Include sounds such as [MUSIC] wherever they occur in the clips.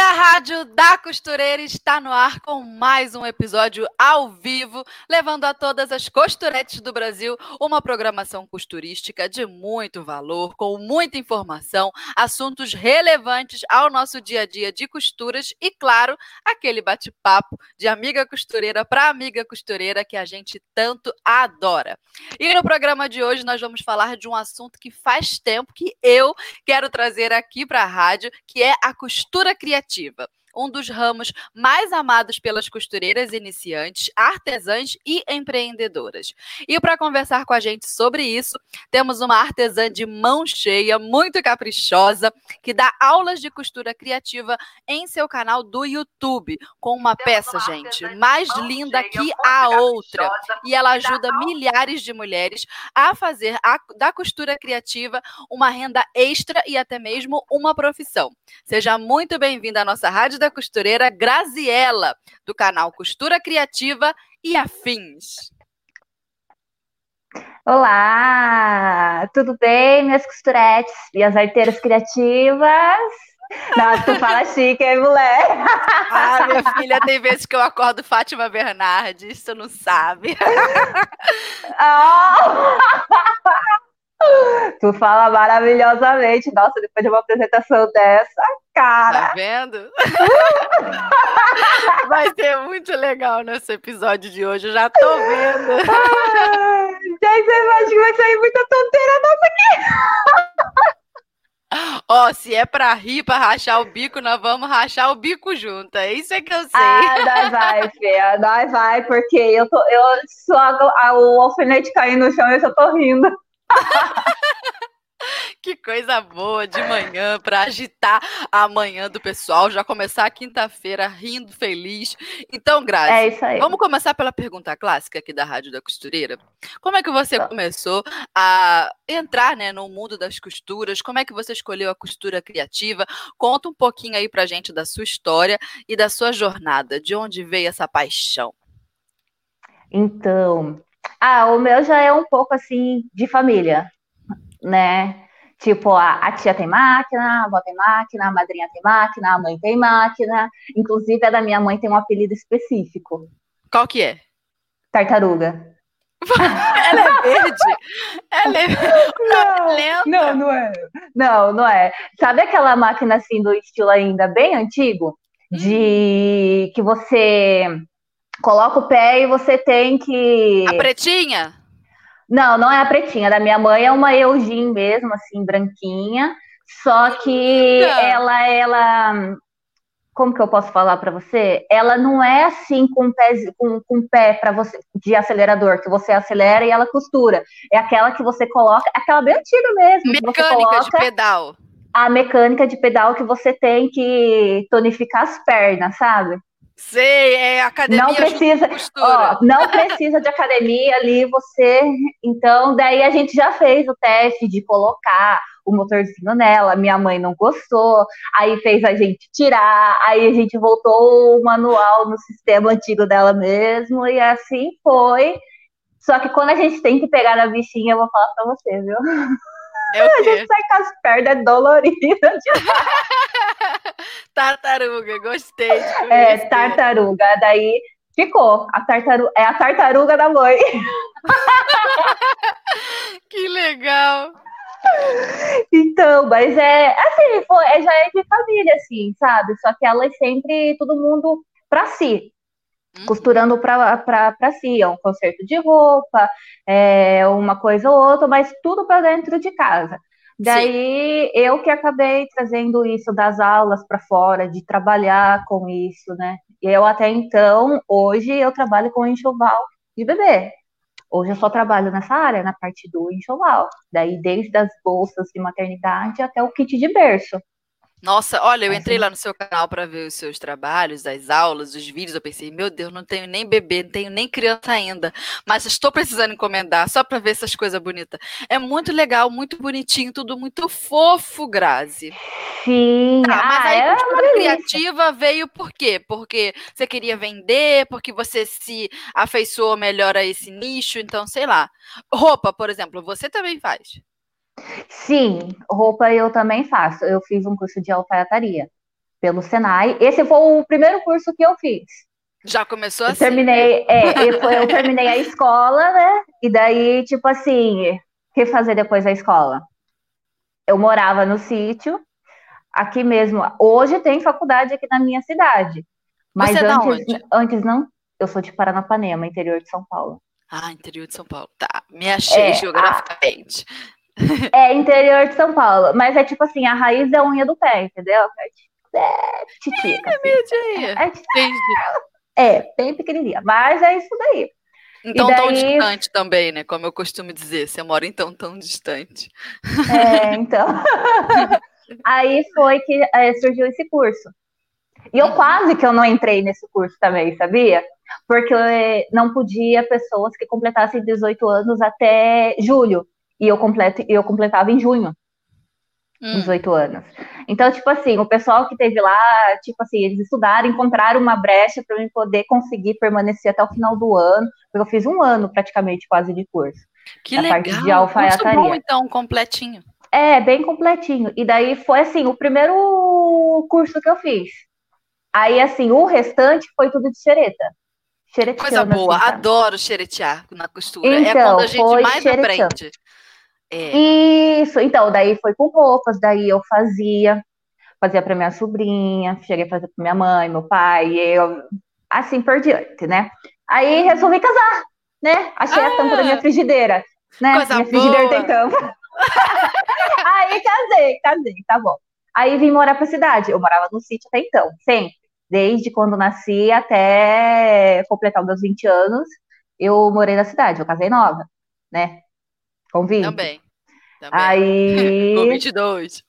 A Rádio da Costureira está no ar com mais um episódio ao vivo, levando a todas as costuretes do Brasil uma programação costurística de muito valor, com muita informação, assuntos relevantes ao nosso dia a dia de costuras e, claro, aquele bate-papo de amiga costureira para amiga costureira que a gente tanto adora. E no programa de hoje nós vamos falar de um assunto que faz tempo que eu quero trazer aqui para a rádio, que é a costura criativa criativa um dos ramos mais amados pelas costureiras iniciantes, artesãs e empreendedoras. E para conversar com a gente sobre isso, temos uma artesã de mão cheia, muito caprichosa, que dá aulas de costura criativa em seu canal do YouTube, com uma peça, gente, mais linda que a outra. E ela ajuda milhares de mulheres a fazer a, da costura criativa uma renda extra e até mesmo uma profissão. Seja muito bem-vinda à nossa rádio da costureira Graziella, do canal Costura Criativa e Afins. Olá, tudo bem, minhas costuretes, minhas arteiras criativas? Nossa, tu fala [LAUGHS] chique, hein, mulher? Ah, minha filha, tem vezes que eu acordo Fátima Bernardes, tu não sabe. [LAUGHS] Oh! [LAUGHS] Tu fala maravilhosamente. Nossa, depois de uma apresentação dessa, cara. Tá vendo? [LAUGHS] Vai ser muito legal nesse episódio de hoje. Eu já tô vendo. [LAUGHS] Ai, gente, eu acho que vai sair muita tonteira nossa aqui. Ó, oh, se é pra rir, pra rachar o bico, nós vamos rachar o bico junto. É isso é que eu sei. Ah, nós vai, Fê. Nós vai, porque eu tô. Eu só o alfinete caindo no chão e eu já tô rindo. [LAUGHS] Que coisa boa de manhã para agitar a manhã do pessoal, já começar a quinta-feira rindo, feliz. Então, Grazi, é isso aí. vamos começar pela pergunta clássica aqui da Rádio da Costureira. Como é que você tá. começou a entrar né, no mundo das costuras? Como é que você escolheu a costura criativa? Conta um pouquinho aí pra gente da sua história e da sua jornada. De onde veio essa paixão? Então, ah, o meu já é um pouco assim de família, né? Tipo, a, a, tia tem máquina, a avó tem máquina, a madrinha tem máquina, a mãe tem máquina. Inclusive, a da minha mãe tem um apelido específico. Qual que é? Tartaruga. [LAUGHS] Ela é verde? Ela é... Não, não, não é. Não, não é. Sabe aquela máquina assim do estilo ainda bem antigo? De hum. que você coloca o pé e você tem que. A pretinha? Não, não é a pretinha. Da minha mãe é uma Eugene mesmo, assim, branquinha. Só que não. ela, ela. Como que eu posso falar para você? Ela não é assim com pé, com, com pé para você de acelerador, que você acelera e ela costura. É aquela que você coloca, aquela bem antiga mesmo. Mecânica de pedal. A mecânica de pedal que você tem que tonificar as pernas, sabe? Sei, é academia não precisa, ó, não precisa de academia ali, você. Então, daí a gente já fez o teste de colocar o motorzinho nela. Minha mãe não gostou, aí fez a gente tirar, aí a gente voltou o manual no sistema antigo dela mesmo, e assim foi. Só que quando a gente tem que pegar na bichinha, eu vou falar pra você, viu? [LAUGHS] É o quê? A gente sai com as pernas doloridas. [LAUGHS] tartaruga, gostei. é, tartaruga. Daí ficou. A tartaruga, é a tartaruga da mãe. [LAUGHS] que legal. Então, mas é assim, foi, é, já é de família, assim, sabe? Só que ela é sempre todo mundo pra si. Uhum. Costurando para si, é um conserto de roupa, é uma coisa ou outra, mas tudo para dentro de casa. Daí Sim. eu que acabei trazendo isso das aulas para fora, de trabalhar com isso, né? E eu até então, hoje eu trabalho com enxoval de bebê. Hoje eu só trabalho nessa área, na parte do enxoval. Daí desde as bolsas de maternidade até o kit de berço. Nossa, olha, eu Assim. entrei lá no seu canal para ver os seus trabalhos, as aulas, os vídeos. Eu pensei, meu Deus, não tenho nem bebê, não tenho nem criança ainda, mas estou precisando encomendar só para ver essas coisas bonitas. É muito legal, muito bonitinho, tudo muito fofo, Grazi. Sim, Tá, mas ah, aí é uma delícia. criativa veio por quê? Porque você queria vender, porque você se afeiçoou melhor a esse nicho, então, sei lá. Roupa, por exemplo, você também faz. Sim, roupa eu também faço. Eu fiz um curso de alfaiataria pelo Senai. Esse foi o primeiro curso que eu fiz. Já começou Eu assim? terminei, é, eu, eu terminei a escola, né? E daí, tipo assim, o que fazer depois da escola? Eu morava no sítio, aqui mesmo. Hoje tem faculdade aqui na minha cidade. Mas Você é antes, antes não. Eu sou de Paranapanema, interior de São Paulo. Ah, interior de São Paulo. Tá, me achei É, geograficamente. [LAUGHS] É interior de São Paulo, mas é tipo assim, a raiz é a unha do pé, entendeu? É titica. assim. Entendi. É, Entendi. é, bem pequenininha, mas é isso daí. Então, tão daí- distante também, né? Como eu costumo dizer, você mora então tão distante. É, então. [LAUGHS] Aí foi que é, surgiu esse curso. E eu Uhum. quase que eu não entrei nesse curso também, sabia? Porque é, não podia pessoas que completassem 18 anos até julho. E eu, completo, eu completava em junho. Hum, 18 anos. Então, tipo assim, o pessoal que teve lá, tipo assim, eles estudaram, encontraram uma brecha para eu poder conseguir permanecer até o final do ano, porque eu fiz um ano praticamente quase de curso. que legal. parte de alfaiataria. bom, então, completinho. É, bem completinho. E daí foi assim, o primeiro curso que eu fiz. Aí, assim, o restante foi tudo de xereta. Xereteando, Coisa boa, assim, sabe? adoro xeretear na costura. é Então, quando a gente mais xereteando. aprende. É. Isso, então, daí foi com roupas, daí eu fazia, fazia para minha sobrinha, cheguei a fazer para minha mãe, meu pai, eu, assim por diante, né? Aí resolvi casar, né? Achei a tampa da minha frigideira, né? Ah! Minha frigideira boa. tem tampa. [LAUGHS] Aí casei, casei, tá bom. Aí vim morar pra cidade. Eu morava no sítio até então, sempre. Desde quando nasci até completar os meus 20 anos, eu morei na cidade. Eu casei nova, né? Com 20. Também. Também. Aí, [LAUGHS] Com 22.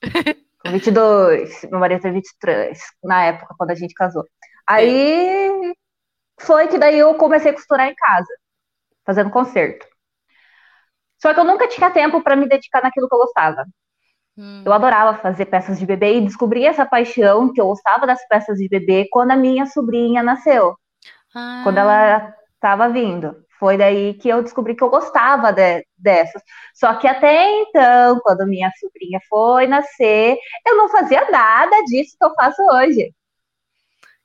com 22, meu marido tem 23, na época, quando a gente casou. Aí, foi que daí eu comecei a costurar em casa, fazendo concerto. Só que eu nunca tinha tempo para me dedicar naquilo que eu gostava. Hum. Eu adorava fazer peças de bebê e descobri essa paixão que eu gostava das peças de bebê quando a minha sobrinha nasceu, quando Ah, ela estava vindo. Foi daí que eu descobri que eu gostava de- dessas. Só que até então, quando minha sobrinha foi nascer, eu não fazia nada disso que eu faço hoje.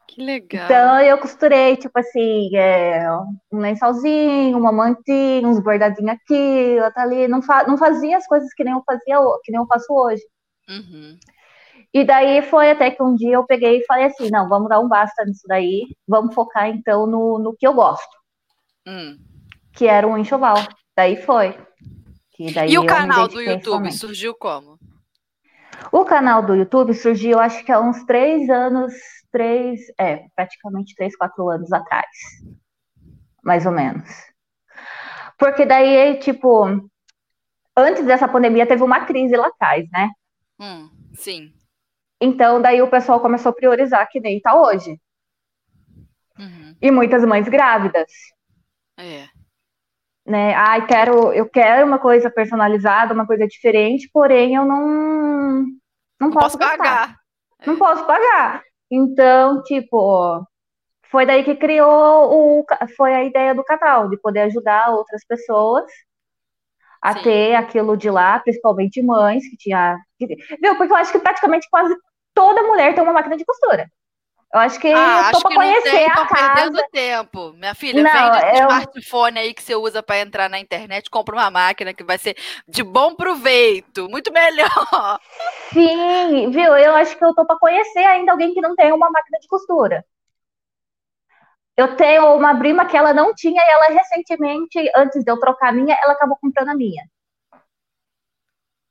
Que legal. Então eu costurei, tipo assim, é, um lençolzinho, uma mantinha, uns bordadinhos aqui, outra ali. Não, fa- não fazia as coisas que nem eu fazia, que nem eu faço hoje. Uhum. E daí foi até que um dia eu peguei e falei assim, não, vamos dar um basta nisso daí, vamos focar então no, no que eu gosto, Hum. Que era um enxoval. Daí foi. Daí E o canal do YouTube surgiu como? O canal do YouTube surgiu, acho que há uns três anos, três, é, praticamente três, quatro anos atrás. Mais ou menos. Porque daí, tipo, antes dessa pandemia teve uma crise lá atrás, né? Hum, sim. Então, daí o pessoal começou a priorizar que nem tá hoje. Uhum. E muitas mães grávidas, É. né? Ai, quero, eu quero uma coisa personalizada, uma coisa diferente, porém eu não, não, Não posso, pagar. Não posso pagar. Então, tipo, foi daí que criou o, foi a ideia do canal, de poder ajudar outras pessoas a Sim. ter aquilo de lá, principalmente mães que tinha, viu? Porque eu acho que praticamente quase toda mulher tem uma máquina de costura. Eu acho que Ah, eu tô acho pra que não conhecer tem, a casa. perdendo tempo. Minha filha, Não, vende esse eu- smartphone aí que você usa para entrar na internet, compra uma máquina que vai ser de bom proveito, muito melhor. Sim, viu? Eu acho que eu tô pra conhecer ainda alguém que não tem uma máquina de costura. Eu tenho uma prima que ela não tinha e ela recentemente, antes de eu trocar a minha, ela acabou comprando a minha.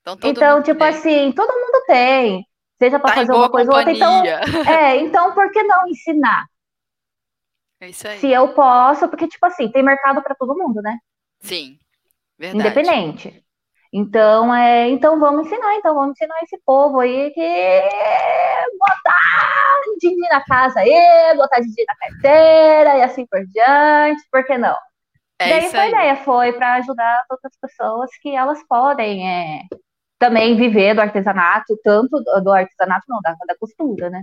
Então, Então, tipo tem. assim, todo mundo tem. Seja pra tá fazer uma coisa ou outra. Então, companhia. [LAUGHS] é, então por que não ensinar? É isso aí. Se eu posso, porque, tipo assim, tem mercado pra todo mundo, né? Sim, verdade. Independente. Então, é, então vamos ensinar, então vamos ensinar esse povo aí que botar din na casa aí, botar din na carteira e assim por diante, por que não? É Daí foi a ideia, foi para ajudar outras pessoas que elas podem é, também viver do artesanato, tanto do artesanato, não, da, da costura, né?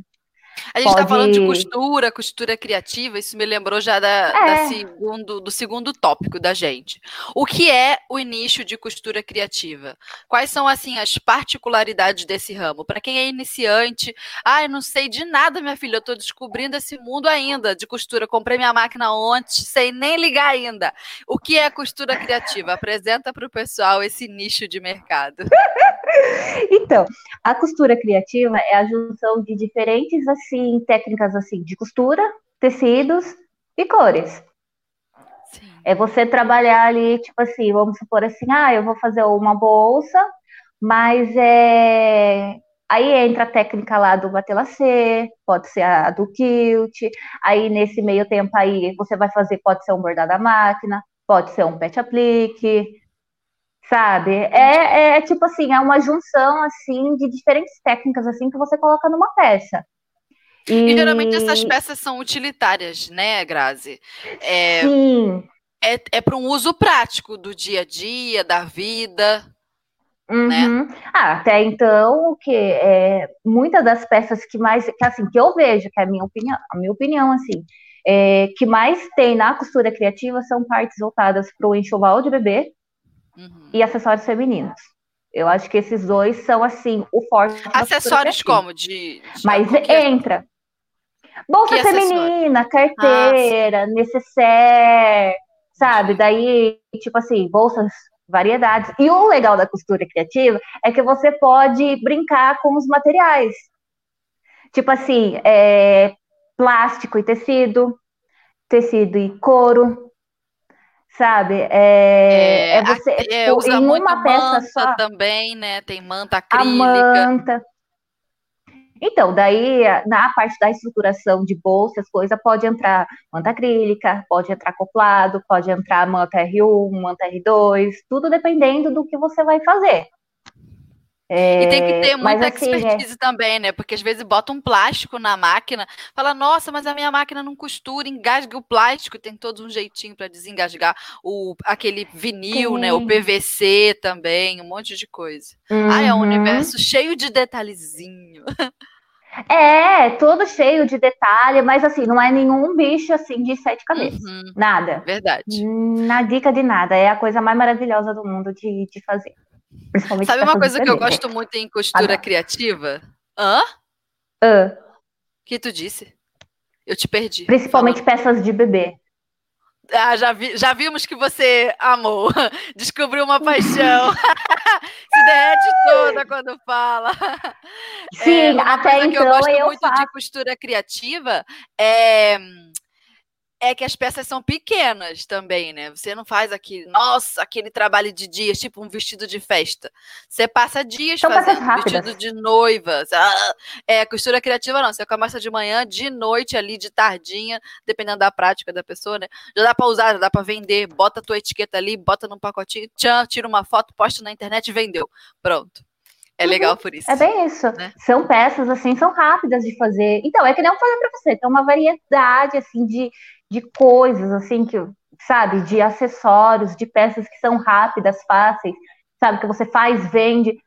A gente está falando de costura, costura criativa, isso me lembrou já da, é. da segundo, do segundo tópico da gente. O que é o nicho de costura criativa? Quais são, assim, as particularidades desse ramo? Para quem é iniciante, ah, eu não sei de nada, minha filha, eu estou descobrindo esse mundo ainda de costura. Comprei minha máquina ontem, sem nem ligar ainda. O que é costura criativa? Apresenta para o pessoal esse nicho de mercado. [LAUGHS] então, a costura criativa é a junção de diferentes, assim, técnicas assim de costura, tecidos e cores. Sim. É você trabalhar ali, tipo assim, vamos supor assim, ah, eu vou fazer uma bolsa, mas é Aí entra a técnica lá do batelacê, pode ser a do quilt. Aí nesse meio tempo aí você vai fazer, pode ser um bordado à máquina, pode ser um pet aplique, sabe? É, é tipo assim, é uma junção assim de diferentes técnicas assim que você coloca numa peça. E... e, geralmente essas peças são utilitárias, né, Grazi? É, Sim. É, é para um uso prático do dia a dia, da vida. Né? Uhum. Né? Ah, até então, o que é, muitas das peças que mais, que assim, que eu vejo, que é a minha opinião, a minha opinião, assim, é, que mais tem na costura criativa são partes voltadas para o enxoval de bebê uhum. e acessórios femininos. Eu acho que esses dois são assim o forte. Acessórios como de, de Mas entra Bolsa que feminina, ah, carteira, ah, necessaire, sabe? Daí, tipo assim, bolsas, variedades. E o legal da costura criativa é que você pode brincar com os materiais. Tipo assim, é, plástico e tecido, tecido e couro, sabe? É, é, é você é, usa em uma peça só também, né? Tem manta acrílica. A manta. Então, daí, na parte da estruturação de bolsas, coisa pode entrar manta acrílica, pode entrar acoplado, pode entrar manta R1, manta R2, tudo dependendo do que você vai fazer. É, e tem que ter muita assim, é expertise é... também, né? Porque às vezes bota um plástico na máquina, fala, nossa, mas a minha máquina não costura, engasga o plástico, tem todo um jeitinho para desengasgar o, aquele vinil, Sim. né? O PVC também, um monte de coisa. Uhum. Ah, é um universo cheio de detalhezinho. É, todo cheio de detalhe, mas assim, não é nenhum bicho assim de sete cabeças. Uhum, nada. Verdade. Na dica de nada. É a coisa mais maravilhosa do mundo de, de fazer. Sabe uma coisa que eu gosto muito em costura criativa? Hã? O que tu disse? Eu te perdi. Principalmente peças de bebê. Ah, já, vi, já vimos que você amou, [LAUGHS] descobriu uma paixão, [LAUGHS] se derrete toda [LAUGHS] quando fala. Sim, é, até então eu gosto eu muito faço... de costura criativa é é que as peças são pequenas também, né? Você não faz aquele, nossa, aquele trabalho de dias, tipo um vestido de festa. Você passa dias são fazendo vestido de noiva. Ah, é, costura criativa não. Você começa de manhã, de noite ali, de tardinha, dependendo da prática da pessoa, né? Já dá para usar, já dá para vender. Bota a tua etiqueta ali, bota num pacotinho, tchan, tira uma foto, posta na internet e vendeu. Pronto. É legal uhum. por isso. É bem isso. Né? São peças, assim, são rápidas de fazer. Então, é que nem eu falei pra você, tem uma variedade, assim, de, de coisas, assim, que, sabe, de acessórios, de peças que são rápidas, fáceis, sabe, que você faz, vende.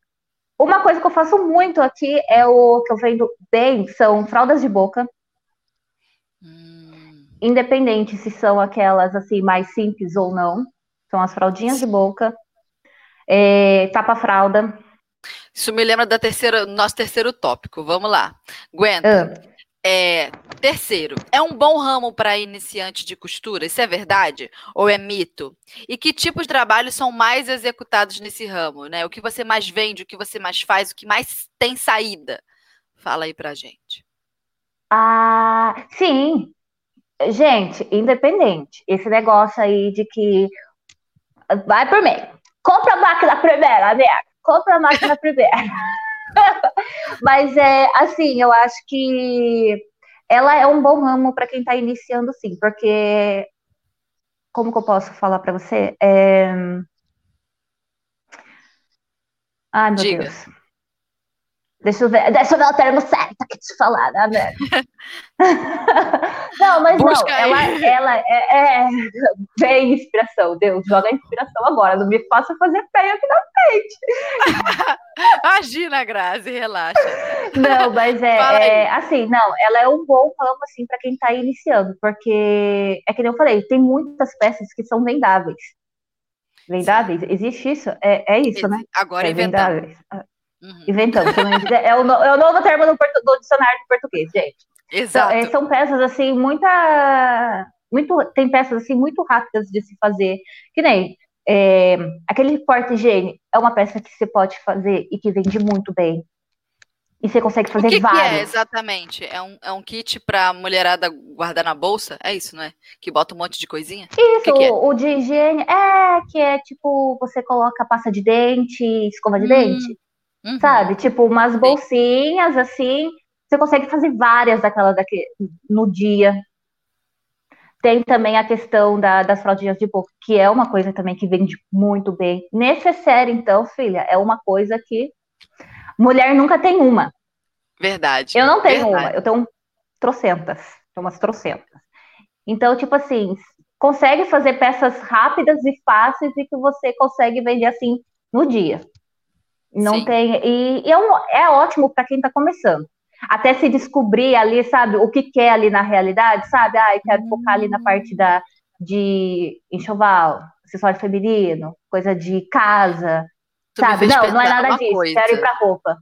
Uma coisa que eu faço muito aqui é o que eu vendo bem, são fraldas de boca. Hum. Independente se são aquelas, assim, mais simples ou não. São as fraldinhas de boca. É, tapa-fralda. Isso me lembra da terceira, nosso terceiro tópico. Vamos lá. Aguenta. Ah. É, terceiro, é um bom ramo para iniciante de costura? Isso é verdade ou é mito? E que tipos de trabalhos são mais executados nesse ramo? Né? O que você mais vende, o que você mais faz, o que mais tem saída? Fala aí pra gente. Ah, sim. Gente, independente. Esse negócio aí de que vai por mim. Compra a máquina primeiro, amiga. Compra a máquina [LAUGHS] primeiro. [LAUGHS] Mas é assim, eu acho que ela é um bom ramo para quem está iniciando, sim, porque como que eu posso falar para você? É... Ai, meu Diga. Deus. Deixa eu ver, deixa eu ver o termo certo aqui te falar, né? [LAUGHS] não, mas Busca não, ela, ela é, é, vem inspiração, Deus, joga inspiração agora, não me faça fazer feio aqui na frente. [LAUGHS] Imagina, Grazi, relaxa. Não, mas é, é, assim, não, ela é um bom ramo, assim, para quem tá iniciando, porque, é que nem eu falei, tem muitas peças que são vendáveis. Vendáveis? Sim. Existe isso? É, é isso, né? Agora é vendáveis. Ah, Uhum. Inventando. é, o, é o novo termo do, do dicionário de português, gente. Exato. Então, é, são peças assim, muita. Muito, tem peças assim muito rápidas de se fazer. Que nem é, aquele porta-higiene é uma peça que você pode fazer e que vende muito bem. E você consegue fazer o que vários. Que é exatamente? É um, é um kit para mulherada guardar na bolsa? É isso, né? Que bota um monte de coisinha? Isso, que que é? o de higiene é que é tipo, você coloca pasta de dente, escova de hum. dente. Uhum. Sabe? Tipo, umas bolsinhas assim. Você consegue fazer várias daquelas daqui no dia. Tem também a questão da, das fraldinhas de boca, que é uma coisa também que vende muito bem. Necessário, então, filha, é uma coisa que mulher nunca tem uma. Verdade. Eu não tenho verdade. uma, eu tenho trocentas. Tenho umas trocentas. Então, tipo assim, consegue fazer peças rápidas e fáceis e que você consegue vender assim no dia. Não Sim. tem. E, e é, um, é ótimo para quem está começando. Até se descobrir ali, sabe, o que quer ali na realidade, sabe? Ah, eu quero focar ali na parte da, de enxoval, acessório feminino, coisa de casa, tu sabe? Não, não é nada disso. Coisa. Quero ir para roupa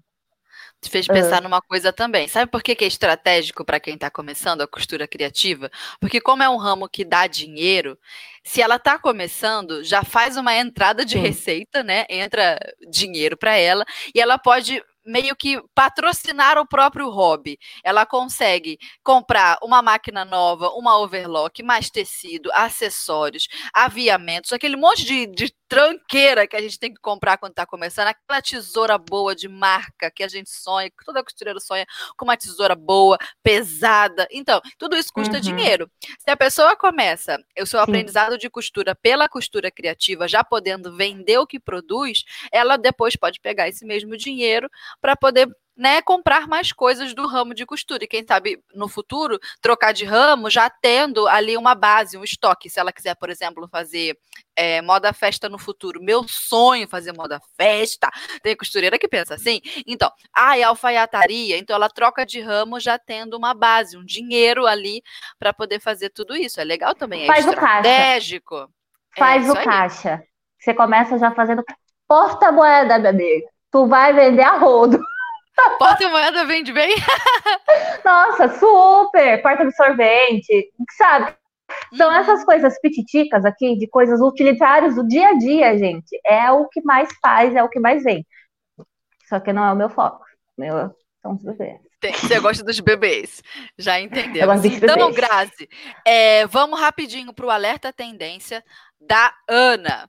te fez pensar uhum. numa coisa também. Sabe por que, que é estratégico para quem está começando a costura criativa? Porque como é um ramo que dá dinheiro, se ela está começando, já faz uma entrada de Sim. receita, né? Entra dinheiro para ela e ela pode meio que patrocinar o próprio hobby. Ela consegue comprar uma máquina nova, uma overlock, mais tecido, acessórios, aviamentos, aquele monte de, de tranqueira que a gente tem que comprar quando está começando, aquela tesoura boa de marca que a gente sonha, que toda costureira sonha com uma tesoura boa, pesada. Então, tudo isso custa uhum. dinheiro. Se a pessoa começa o seu Sim. aprendizado de costura pela costura criativa, já podendo vender o que produz, ela depois pode pegar esse mesmo dinheiro para poder né, comprar mais coisas do ramo de costura. E quem sabe no futuro trocar de ramo já tendo ali uma base, um estoque. Se ela quiser, por exemplo, fazer é, moda festa no futuro, meu sonho fazer moda festa. Tem costureira que pensa assim. Então, ah, é alfaiataria. Então ela troca de ramo já tendo uma base, um dinheiro ali para poder fazer tudo isso. É legal também, é Faz estratégico. O Faz é, o caixa. Você começa já fazendo porta-moeda, meu amigo. Tu vai vender a rodo. Porta-moeda vende bem? [LAUGHS] Nossa, super! Porta-absorvente, sabe? São uhum. essas coisas pititicas aqui, de coisas utilitárias do dia a dia, gente. É o que mais faz, é o que mais vem. Só que não é o meu foco. Meu, são os bebês. Você gosta dos bebês, já entendemos. Então, Grazi, é, vamos rapidinho para o alerta tendência da Ana.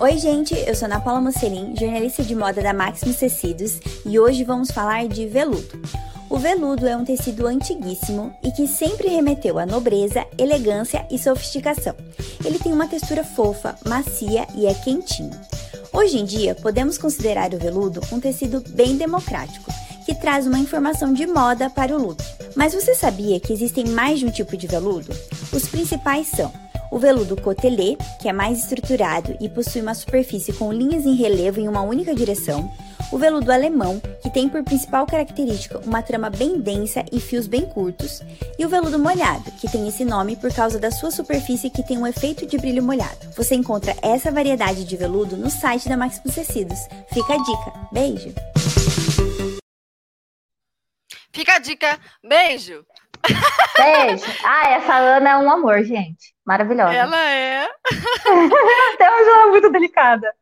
Oi, gente, eu sou Ana Paula Mocelin, jornalista de moda da Maximus Tecidos, e hoje vamos falar de veludo. O veludo é um tecido antiguíssimo e que sempre remeteu à nobreza, elegância e sofisticação. Ele tem uma textura fofa, macia e é quentinho. Hoje em dia, podemos considerar o veludo um tecido bem democrático, que traz uma informação de moda para o look. Mas você sabia que existem mais de um tipo de veludo? Os principais são o veludo cotelê, que é mais estruturado e possui uma superfície com linhas em relevo em uma única direção. O veludo alemão, que tem por principal característica uma trama bem densa e fios bem curtos. E o veludo molhado, que tem esse nome por causa da sua superfície que tem um efeito de brilho molhado. Você encontra essa variedade de veludo no site da Maximus Tecidos. Fica a dica. Beijo! Fica a dica. Beijo! Beijo. Ah, essa Ana é um amor, gente. Maravilhosa. Ela é. [LAUGHS] Até hoje ela é muito delicada.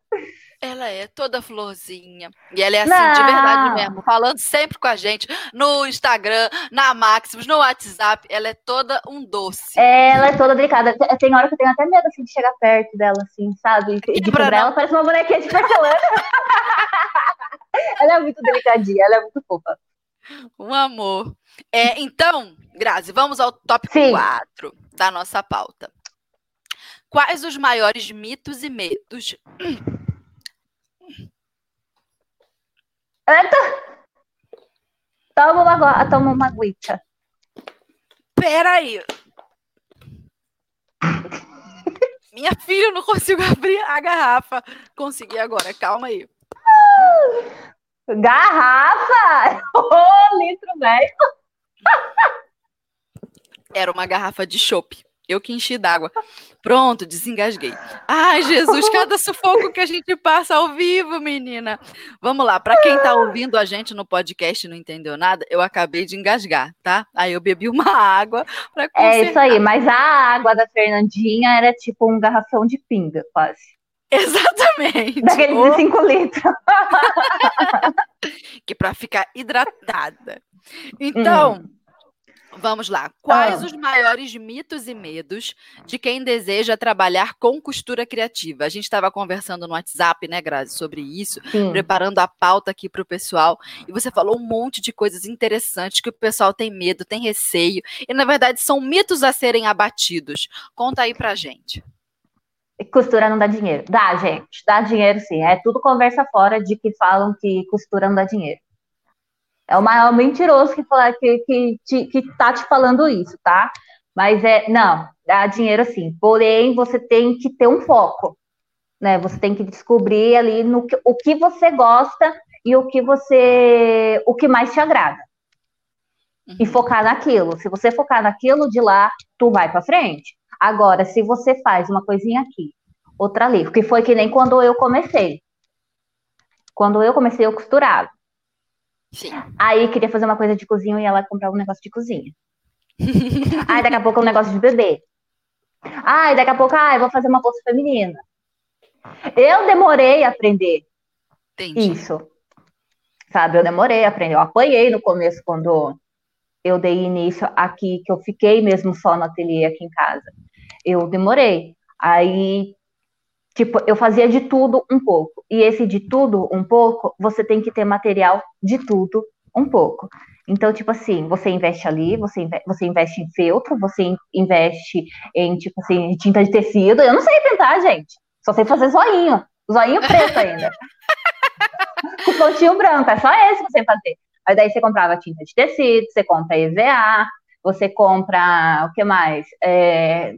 Ela é toda florzinha. E ela é assim, Não. de verdade mesmo. Falando sempre com a gente. No Instagram, na Maximus, no WhatsApp. Ela é toda um doce. Ela é toda delicada. Tem hora que eu tenho até medo assim, de chegar perto dela, assim, sabe? De quebrar ela. Parece uma bonequinha de porcelana. [LAUGHS] ela é muito delicadinha. Ela é muito fofa. Um amor. É, então, Grazi, vamos ao tópico Sim. 4 da nossa pauta. Quais os maiores mitos e medos? Toma uma, toma uma aguita. Peraí. Minha filha, eu não consigo abrir a garrafa. Consegui agora, calma aí. Garrafa? [LAUGHS] Ô, oh, litro velho. Era uma garrafa de chopp. Eu que enchi d'água. Pronto, desengasguei. Ai, Jesus, cada [LAUGHS] sufoco que a gente passa ao vivo, menina. Vamos lá, para quem tá ouvindo a gente no podcast e não entendeu nada, eu acabei de engasgar, tá? Aí eu bebi uma água para É isso aí, mas a água da Fernandinha era tipo um garrafão de pinga, quase. Exatamente. Daqueles de 5 litros. [LAUGHS] que para ficar hidratada. Então, hum. Vamos lá. Quais ah. os maiores mitos e medos de quem deseja trabalhar com costura criativa? A gente estava conversando no WhatsApp, né, Grazi, sobre isso, Sim. preparando a pauta aqui para o pessoal. E você falou um monte de coisas interessantes que o pessoal tem medo, tem receio. E, na verdade, são mitos a serem abatidos. Conta aí pra gente. Costura não dá dinheiro. Dá, gente. Dá dinheiro sim. É tudo conversa fora de que falam que costura não dá dinheiro. É o maior mentiroso que, fala, que, que, te, que tá te falando isso, tá? Mas é, não, dá dinheiro sim. Porém, você tem que ter um foco, né? Você tem que descobrir ali no que, o que você gosta e o que você, o que mais te agrada. Uhum. E focar naquilo. Se você focar naquilo de lá, tu vai para frente. Agora, se você faz uma coisinha aqui, outra ali, que foi que nem quando eu comecei. Quando eu comecei, eu costurava. Sim. Aí queria fazer uma coisa de cozinha e ela comprar um negócio de cozinha. [LAUGHS] Aí daqui a pouco um negócio de bebê. Ai, daqui a pouco, ah, eu vou fazer uma bolsa feminina. Eu demorei a aprender Entendi. isso. Sabe, eu demorei a aprender. Eu apanhei no começo quando eu dei início aqui, que eu fiquei mesmo só no ateliê aqui em casa. Eu demorei. Aí Tipo, eu fazia de tudo um pouco. E esse de tudo um pouco, você tem que ter material de tudo um pouco. Então, tipo assim, você investe ali, você, investe, você investe em feltro, você investe em, tipo assim, tinta de tecido. Eu não sei pintar, gente. Só sei fazer zoinho. Zoinho preto ainda. [LAUGHS] Com pontinho branco. É só esse que você fazer. Aí daí você comprava tinta de tecido, você compra EVA, você compra o que mais? É,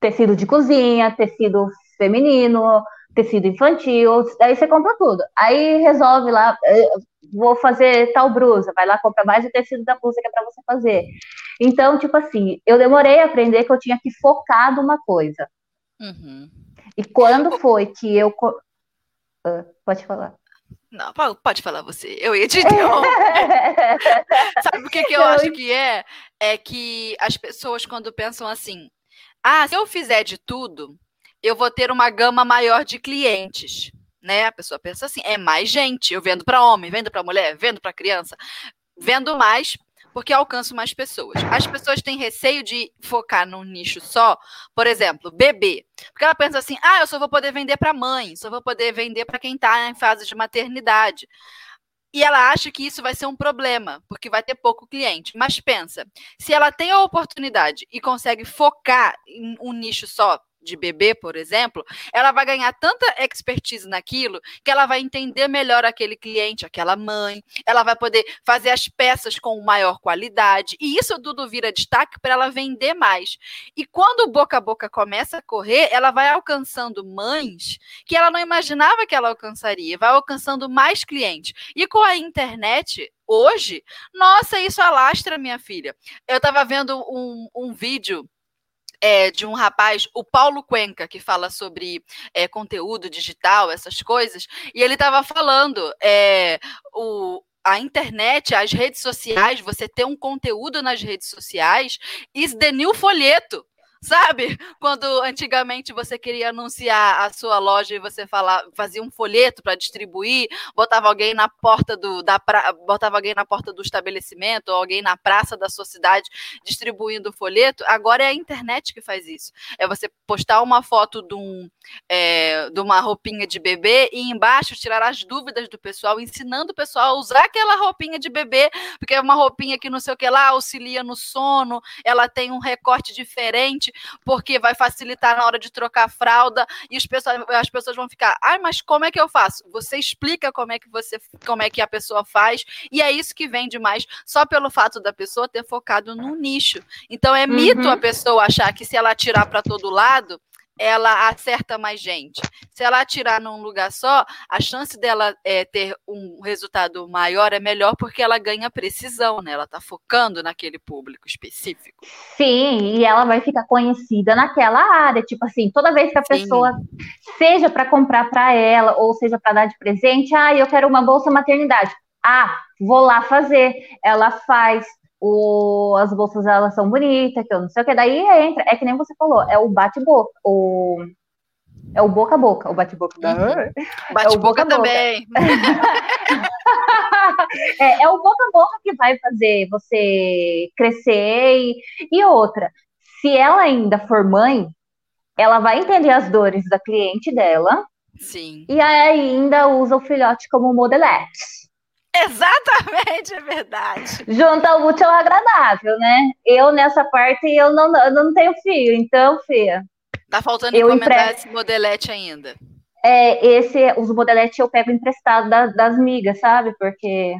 tecido de cozinha, tecido feminino, tecido infantil, aí você compra tudo. Aí resolve lá, eh, vou fazer tal blusa, vai lá, compra mais o tecido da blusa que é para você fazer. Então, tipo assim, eu demorei a aprender que eu tinha que focar numa coisa. Uhum. E quando foi que eu. Uh, pode falar. Não, pode falar você. Eu ia te. [LAUGHS] Sabe o que, que eu acho que é? É que as pessoas, quando pensam assim, ah, se eu fizer de tudo, eu vou ter uma gama maior de clientes. Né? A pessoa pensa assim: é mais gente. Eu vendo para homem, vendo para mulher, vendo para criança, vendo mais porque alcanço mais pessoas. As pessoas têm receio de focar num nicho só, por exemplo, bebê. Porque ela pensa assim: ah, eu só vou poder vender para mãe, só vou poder vender para quem está em fase de maternidade. E ela acha que isso vai ser um problema, porque vai ter pouco cliente. Mas pensa, se ela tem a oportunidade e consegue focar em um nicho só, de bebê, por exemplo, ela vai ganhar tanta expertise naquilo que ela vai entender melhor aquele cliente, aquela mãe, ela vai poder fazer as peças com maior qualidade, e isso tudo vira destaque para ela vender mais. E quando o boca a boca começa a correr, ela vai alcançando mães que ela não imaginava que ela alcançaria, vai alcançando mais clientes. E com a internet, hoje, nossa, isso alastra, minha filha. Eu estava vendo um, um vídeo é, de um rapaz, o Paulo Cuenca, que fala sobre é, conteúdo digital, essas coisas, e ele estava falando é, o, a internet, as redes sociais, você ter um conteúdo nas redes sociais, is the new folheto. Sabe? Quando antigamente você queria anunciar a sua loja e você fala, fazia um folheto para distribuir, botava alguém na porta do da pra, botava alguém na porta do estabelecimento, ou alguém na praça da sua cidade distribuindo o folheto. Agora é a internet que faz isso. É você postar uma foto de, um, é, de uma roupinha de bebê e embaixo tirar as dúvidas do pessoal, ensinando o pessoal a usar aquela roupinha de bebê, porque é uma roupinha que não sei o que lá auxilia no sono, ela tem um recorte diferente leite, porque vai facilitar na hora de trocar a fralda, e as pessoas, as pessoas vão ficar, ai, mas como é que eu faço? Você explica como é que você como é que a pessoa faz, e é isso que vende mais, só pelo fato da pessoa ter focado num nicho. Então é mito uhum. a pessoa achar que se ela atirar para todo lado, ela acerta mais gente. Se ela atirar num lugar só, a chance dela é, ter um resultado maior é melhor porque ela ganha precisão, né? Ela está focando naquele público específico. Sim, e ela vai ficar conhecida naquela área. Tipo assim, toda vez que a Sim. pessoa, seja para comprar para ela, ou seja para dar de presente, ah, eu quero uma bolsa maternidade. Ah, vou lá fazer. Ela faz, o, as bolsas elas são bonitas, que eu não sei o que, daí entra, é que nem você falou, é o bate-boca, o é o boca a boca, o bate-boca da. [LAUGHS] Uhum. Bate-boca é também. [LAUGHS] é, é, o boca a boca que vai fazer você crescer e, e outra. Se ela ainda for mãe, ela vai entender as dores da cliente dela. Sim. E ainda usa o filhote como modelete. Exatamente, é verdade. Junta o útil ao agradável, né? Eu, nessa parte, eu não, eu não tenho fio, então, Fia. Tá faltando eu encomendar empre... esse modelete ainda. É, esse, os modeletes eu pego emprestado das, das migas, sabe? Porque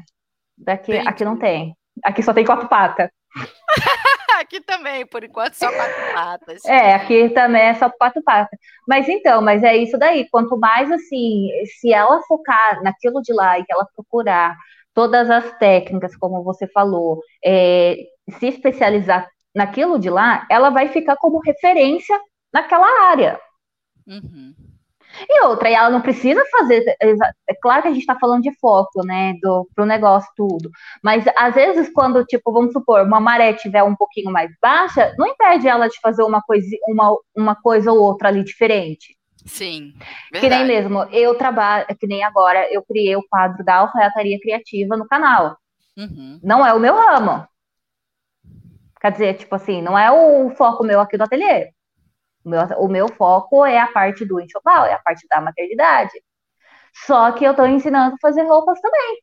daqui, aqui não tem. Aqui só tem quatro patas. [LAUGHS] aqui também, por enquanto, só quatro [LAUGHS] patas. É, aqui também é só quatro patas. Mas então, mas é isso daí. Quanto mais assim, se ela focar naquilo de lá e que ela procurar todas as técnicas, como você falou, é, se especializar naquilo de lá, ela vai ficar como referência naquela área. Uhum. E outra, e ela não precisa fazer. É claro que a gente está falando de foco, né? Do, pro negócio, tudo. Mas às vezes, quando, tipo, vamos supor, uma maré tiver um pouquinho mais baixa, não impede ela de fazer uma coisa, uma, uma coisa ou outra ali diferente. Sim. Verdade. Que nem mesmo, eu trabalho, que nem agora, eu criei o quadro da alfaiataria criativa no canal. Uhum. Não é o meu ramo. Quer dizer, tipo assim, não é o foco meu aqui do ateliê. O meu, o meu foco é a parte do enxoval, é a parte da maternidade. Só que eu estou ensinando a fazer roupas também.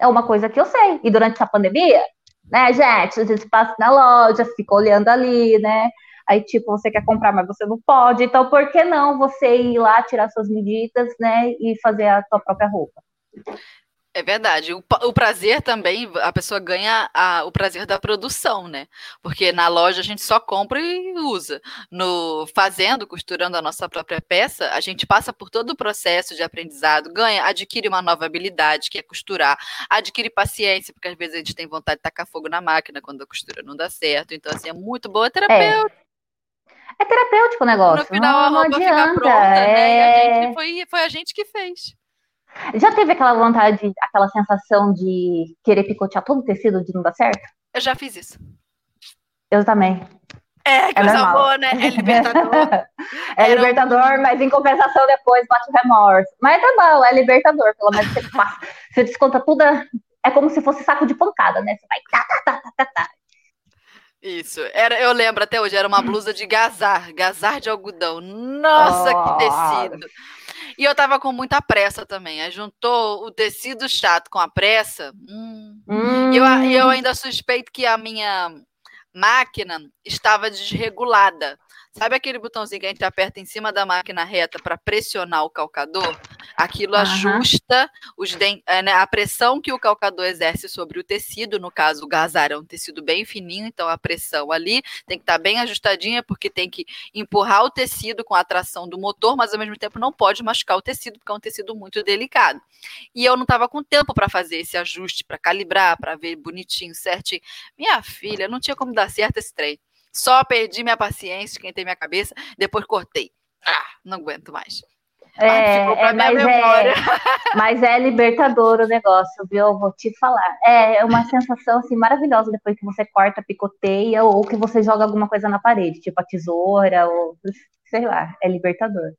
É uma coisa que eu sei. E durante essa pandemia, né, gente, a gente passa na loja, fica olhando ali, né? Aí, tipo, você quer comprar, mas você não pode. Então, por que não você ir lá, tirar suas medidas, né? E fazer a sua própria roupa? É verdade. O, o, prazer também, a pessoa ganha a, o prazer da produção, né? Porque na loja a gente só compra e usa. No fazendo, costurando a nossa própria peça, a gente passa por todo o processo de aprendizado, ganha, adquire uma nova habilidade, que é costurar, adquire paciência, porque às vezes a gente tem vontade de tacar fogo na máquina quando a costura não dá certo. Então, assim, é muito boa terapeuta. É. é terapêutico o negócio. No final, não, a roupa não fica pronta, é... né? E a é. gente foi, foi a gente que fez. Já teve aquela vontade, aquela sensação de querer picotear todo o tecido de não dar certo? Eu já fiz isso. Eu também. É, coisa é boa, né? É libertador. [LAUGHS] é libertador, um... mas em compensação depois bate o remorso. Mas tá bom, é libertador, pelo menos você passa. Você desconta tudo. É como se fosse saco de pancada, né? Você vai. Tá, tá, tá, tá, tá, tá. Isso. Era, eu lembro até hoje, era uma blusa de gazar, gazar de algodão. Nossa, oh. que tecido! E eu tava com muita pressa também. Aí juntou o tecido chato com a pressa. Hum. Hum. E eu, eu ainda suspeito que a minha máquina estava desregulada. Sabe aquele botãozinho que a gente aperta em cima da máquina reta para pressionar o calcador? Aquilo uhum. ajusta os é, né, a pressão que o calcador exerce sobre o tecido. No caso, o gazar é um tecido bem fininho, então a pressão ali tem que estar tá bem ajustadinha, porque tem que empurrar o tecido com a tração do motor, mas ao mesmo tempo não pode machucar o tecido, porque é um tecido muito delicado. E eu não estava com tempo para fazer esse ajuste, para calibrar, para ver bonitinho, certinho. Minha filha, não tinha como dar certo esse trem. Só perdi minha paciência, esquentei minha cabeça, depois cortei. Ah, não aguento mais. É, é mas, é, [LAUGHS] mas é libertador o negócio, viu? Eu vou te falar. É uma sensação assim, maravilhosa depois que você corta, picoteia ou que você joga alguma coisa na parede, tipo a tesoura, ou sei lá, é libertador.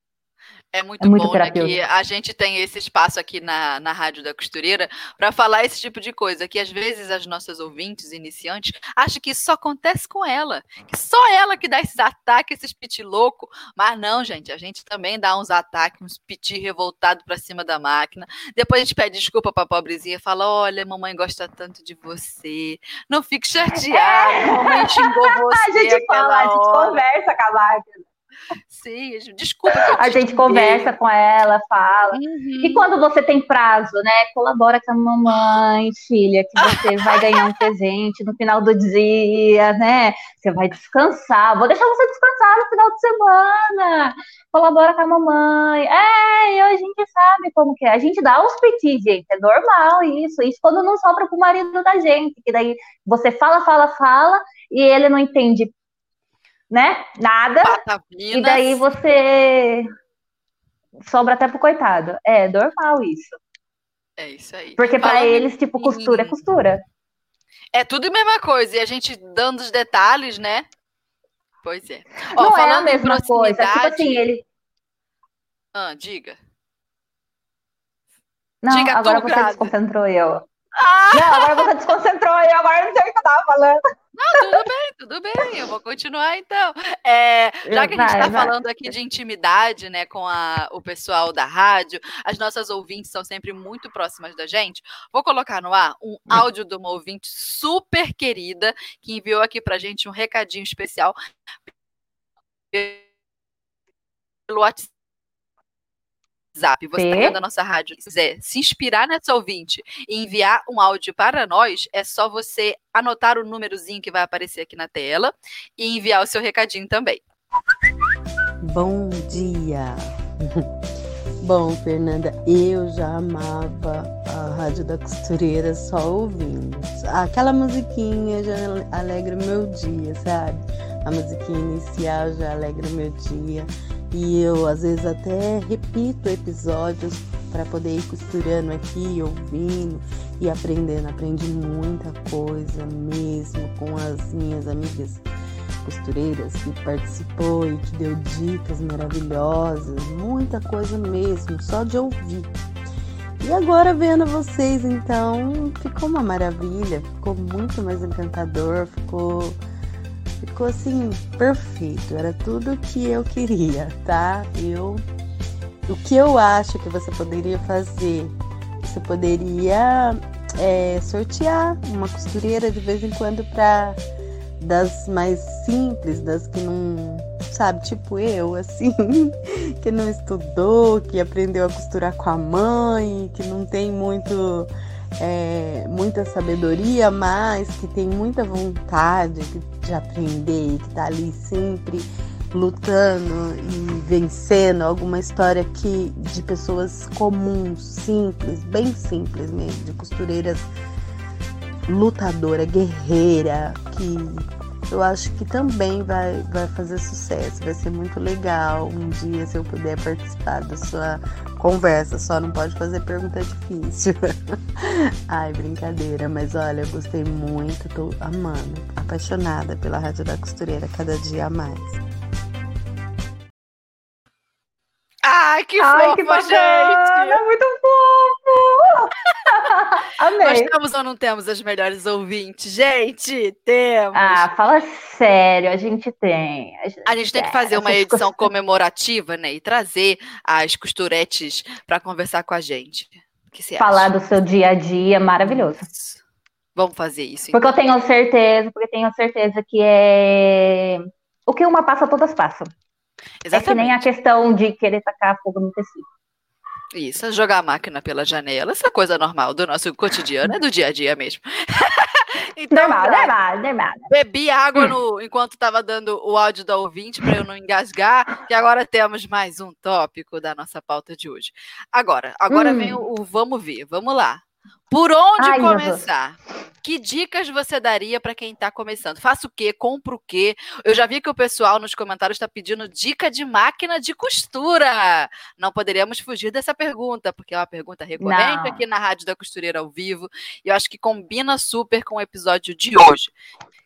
É muito, é muito bom né, que a gente tem esse espaço aqui na, na Rádio da Costureira para falar esse tipo de coisa, que às vezes as nossas ouvintes iniciantes acham que isso só acontece com ela, que só ela que dá esses ataques, esses piti louco, mas não, gente, a gente também dá uns ataques, uns piti revoltado para cima da máquina. Depois a gente pede desculpa para a pobrezinha e fala: "Olha, mamãe gosta tanto de você. Não fique [LAUGHS] chateada, mamãe xingou você". a gente fala, a gente conversa com a máquina. [LAUGHS] Sim, desculpa. a gente conversa com ela, fala. Uhum. E quando você tem prazo, né? Colabora com a mamãe, filha, que você vai ganhar um presente no final do dia, né? Você vai descansar. Vou deixar você descansar no final de semana. Colabora com a mamãe. É, e a gente sabe como que é. A gente dá uns petis, gente. É normal isso. Isso quando não sobra pro marido da gente. Que daí você fala, fala, fala, e ele não entende né? Nada. Patavinas. E daí você sobra até pro coitado. É normal isso. É isso aí. Porque para eles, tipo, costura é costura. É tudo a mesma coisa. E a gente dando os detalhes, né? Pois é. Ó, Não é a mesma coisa. Tipo assim, ele. Ah, diga. Não, diga agora você desconcentrou eu. Ah! Não, agora você desconcentrou eu, agora não sei o que eu tava falando. Não, tudo bem, tudo bem, eu vou continuar então. É, já que a gente está falando aqui de intimidade, né, com a, o pessoal da rádio, as nossas ouvintes são sempre muito próximas da gente. Vou colocar no ar um hum. áudio de uma ouvinte super querida que enviou aqui pra gente um recadinho especial pelo WhatsApp WhatsApp, você está vendo a nossa rádio, quiser se inspirar nessa ouvinte e enviar um áudio para nós, é só você anotar o númerozinho que vai aparecer aqui na tela e enviar o seu recadinho também. Bom dia! [LAUGHS] Bom, Fernanda, eu já amava a Rádio da Costureira só ouvindo. Aquela musiquinha já alegra o meu dia, sabe? A musiquinha inicial já alegra o meu dia. E eu às vezes até repito episódios para poder ir costurando aqui, ouvindo e aprendendo. Aprendi muita coisa mesmo com as minhas amigas costureiras que participou e que deu dicas maravilhosas, muita coisa mesmo, só de ouvir. E agora vendo vocês, então, ficou uma maravilha, ficou muito mais encantador, ficou ficou assim perfeito, era tudo que eu queria, tá? Eu o que eu acho que você poderia fazer, você poderia é, sortear uma costureira de vez em quando para das mais simples, das que não, sabe, tipo eu, assim, [LAUGHS] que não estudou, que aprendeu a costurar com a mãe, que não tem muito é, muita sabedoria, mas que tem muita vontade de aprender, que está ali sempre lutando e vencendo alguma história que de pessoas comuns, simples, bem simples mesmo, de costureiras lutadora, guerreira, que eu acho que também vai, vai fazer sucesso. Vai ser muito legal um dia se eu puder participar da sua conversa. Só não pode fazer pergunta difícil. [LAUGHS] Ai, brincadeira. Mas olha, eu gostei muito, tô amando, apaixonada pela Rádio da Costureira cada dia a mais. Ai, que Ai, fofa, que bacana, gente! É muito fofo! [LAUGHS] [LAUGHS] Amei. Nós temos ou não temos as melhores ouvintes? Gente, temos! Ah, fala sério, a gente tem. A gente, a gente tem que fazer uma edição comemorativa, né? E trazer as costuretes para conversar com a gente. Falar acha? do seu dia a dia, maravilhoso. Vamos fazer isso. Porque então. eu tenho certeza, porque tenho certeza que é o que uma passa, todas passam. Exatamente. É que nem a questão de querer tacar fogo no tecido. Isso, jogar a máquina pela janela, essa coisa normal do nosso cotidiano, é do dia a dia mesmo. [LAUGHS] então, normal, normal, normal. Bebi água no, enquanto estava dando o áudio da ouvinte para eu não engasgar, e agora temos mais um tópico da nossa pauta de hoje. Agora, agora hum. vem o, o vamos ver, vamos lá. Por onde Ai, começar? Que dicas você daria para quem está começando? Faça o quê? Compra o quê? Eu já vi que o pessoal nos comentários está pedindo dica de máquina de costura. Não poderíamos fugir dessa pergunta, porque é uma pergunta recorrente Não. aqui na Rádio da Costureira ao vivo. E eu acho que combina super com o episódio de hoje.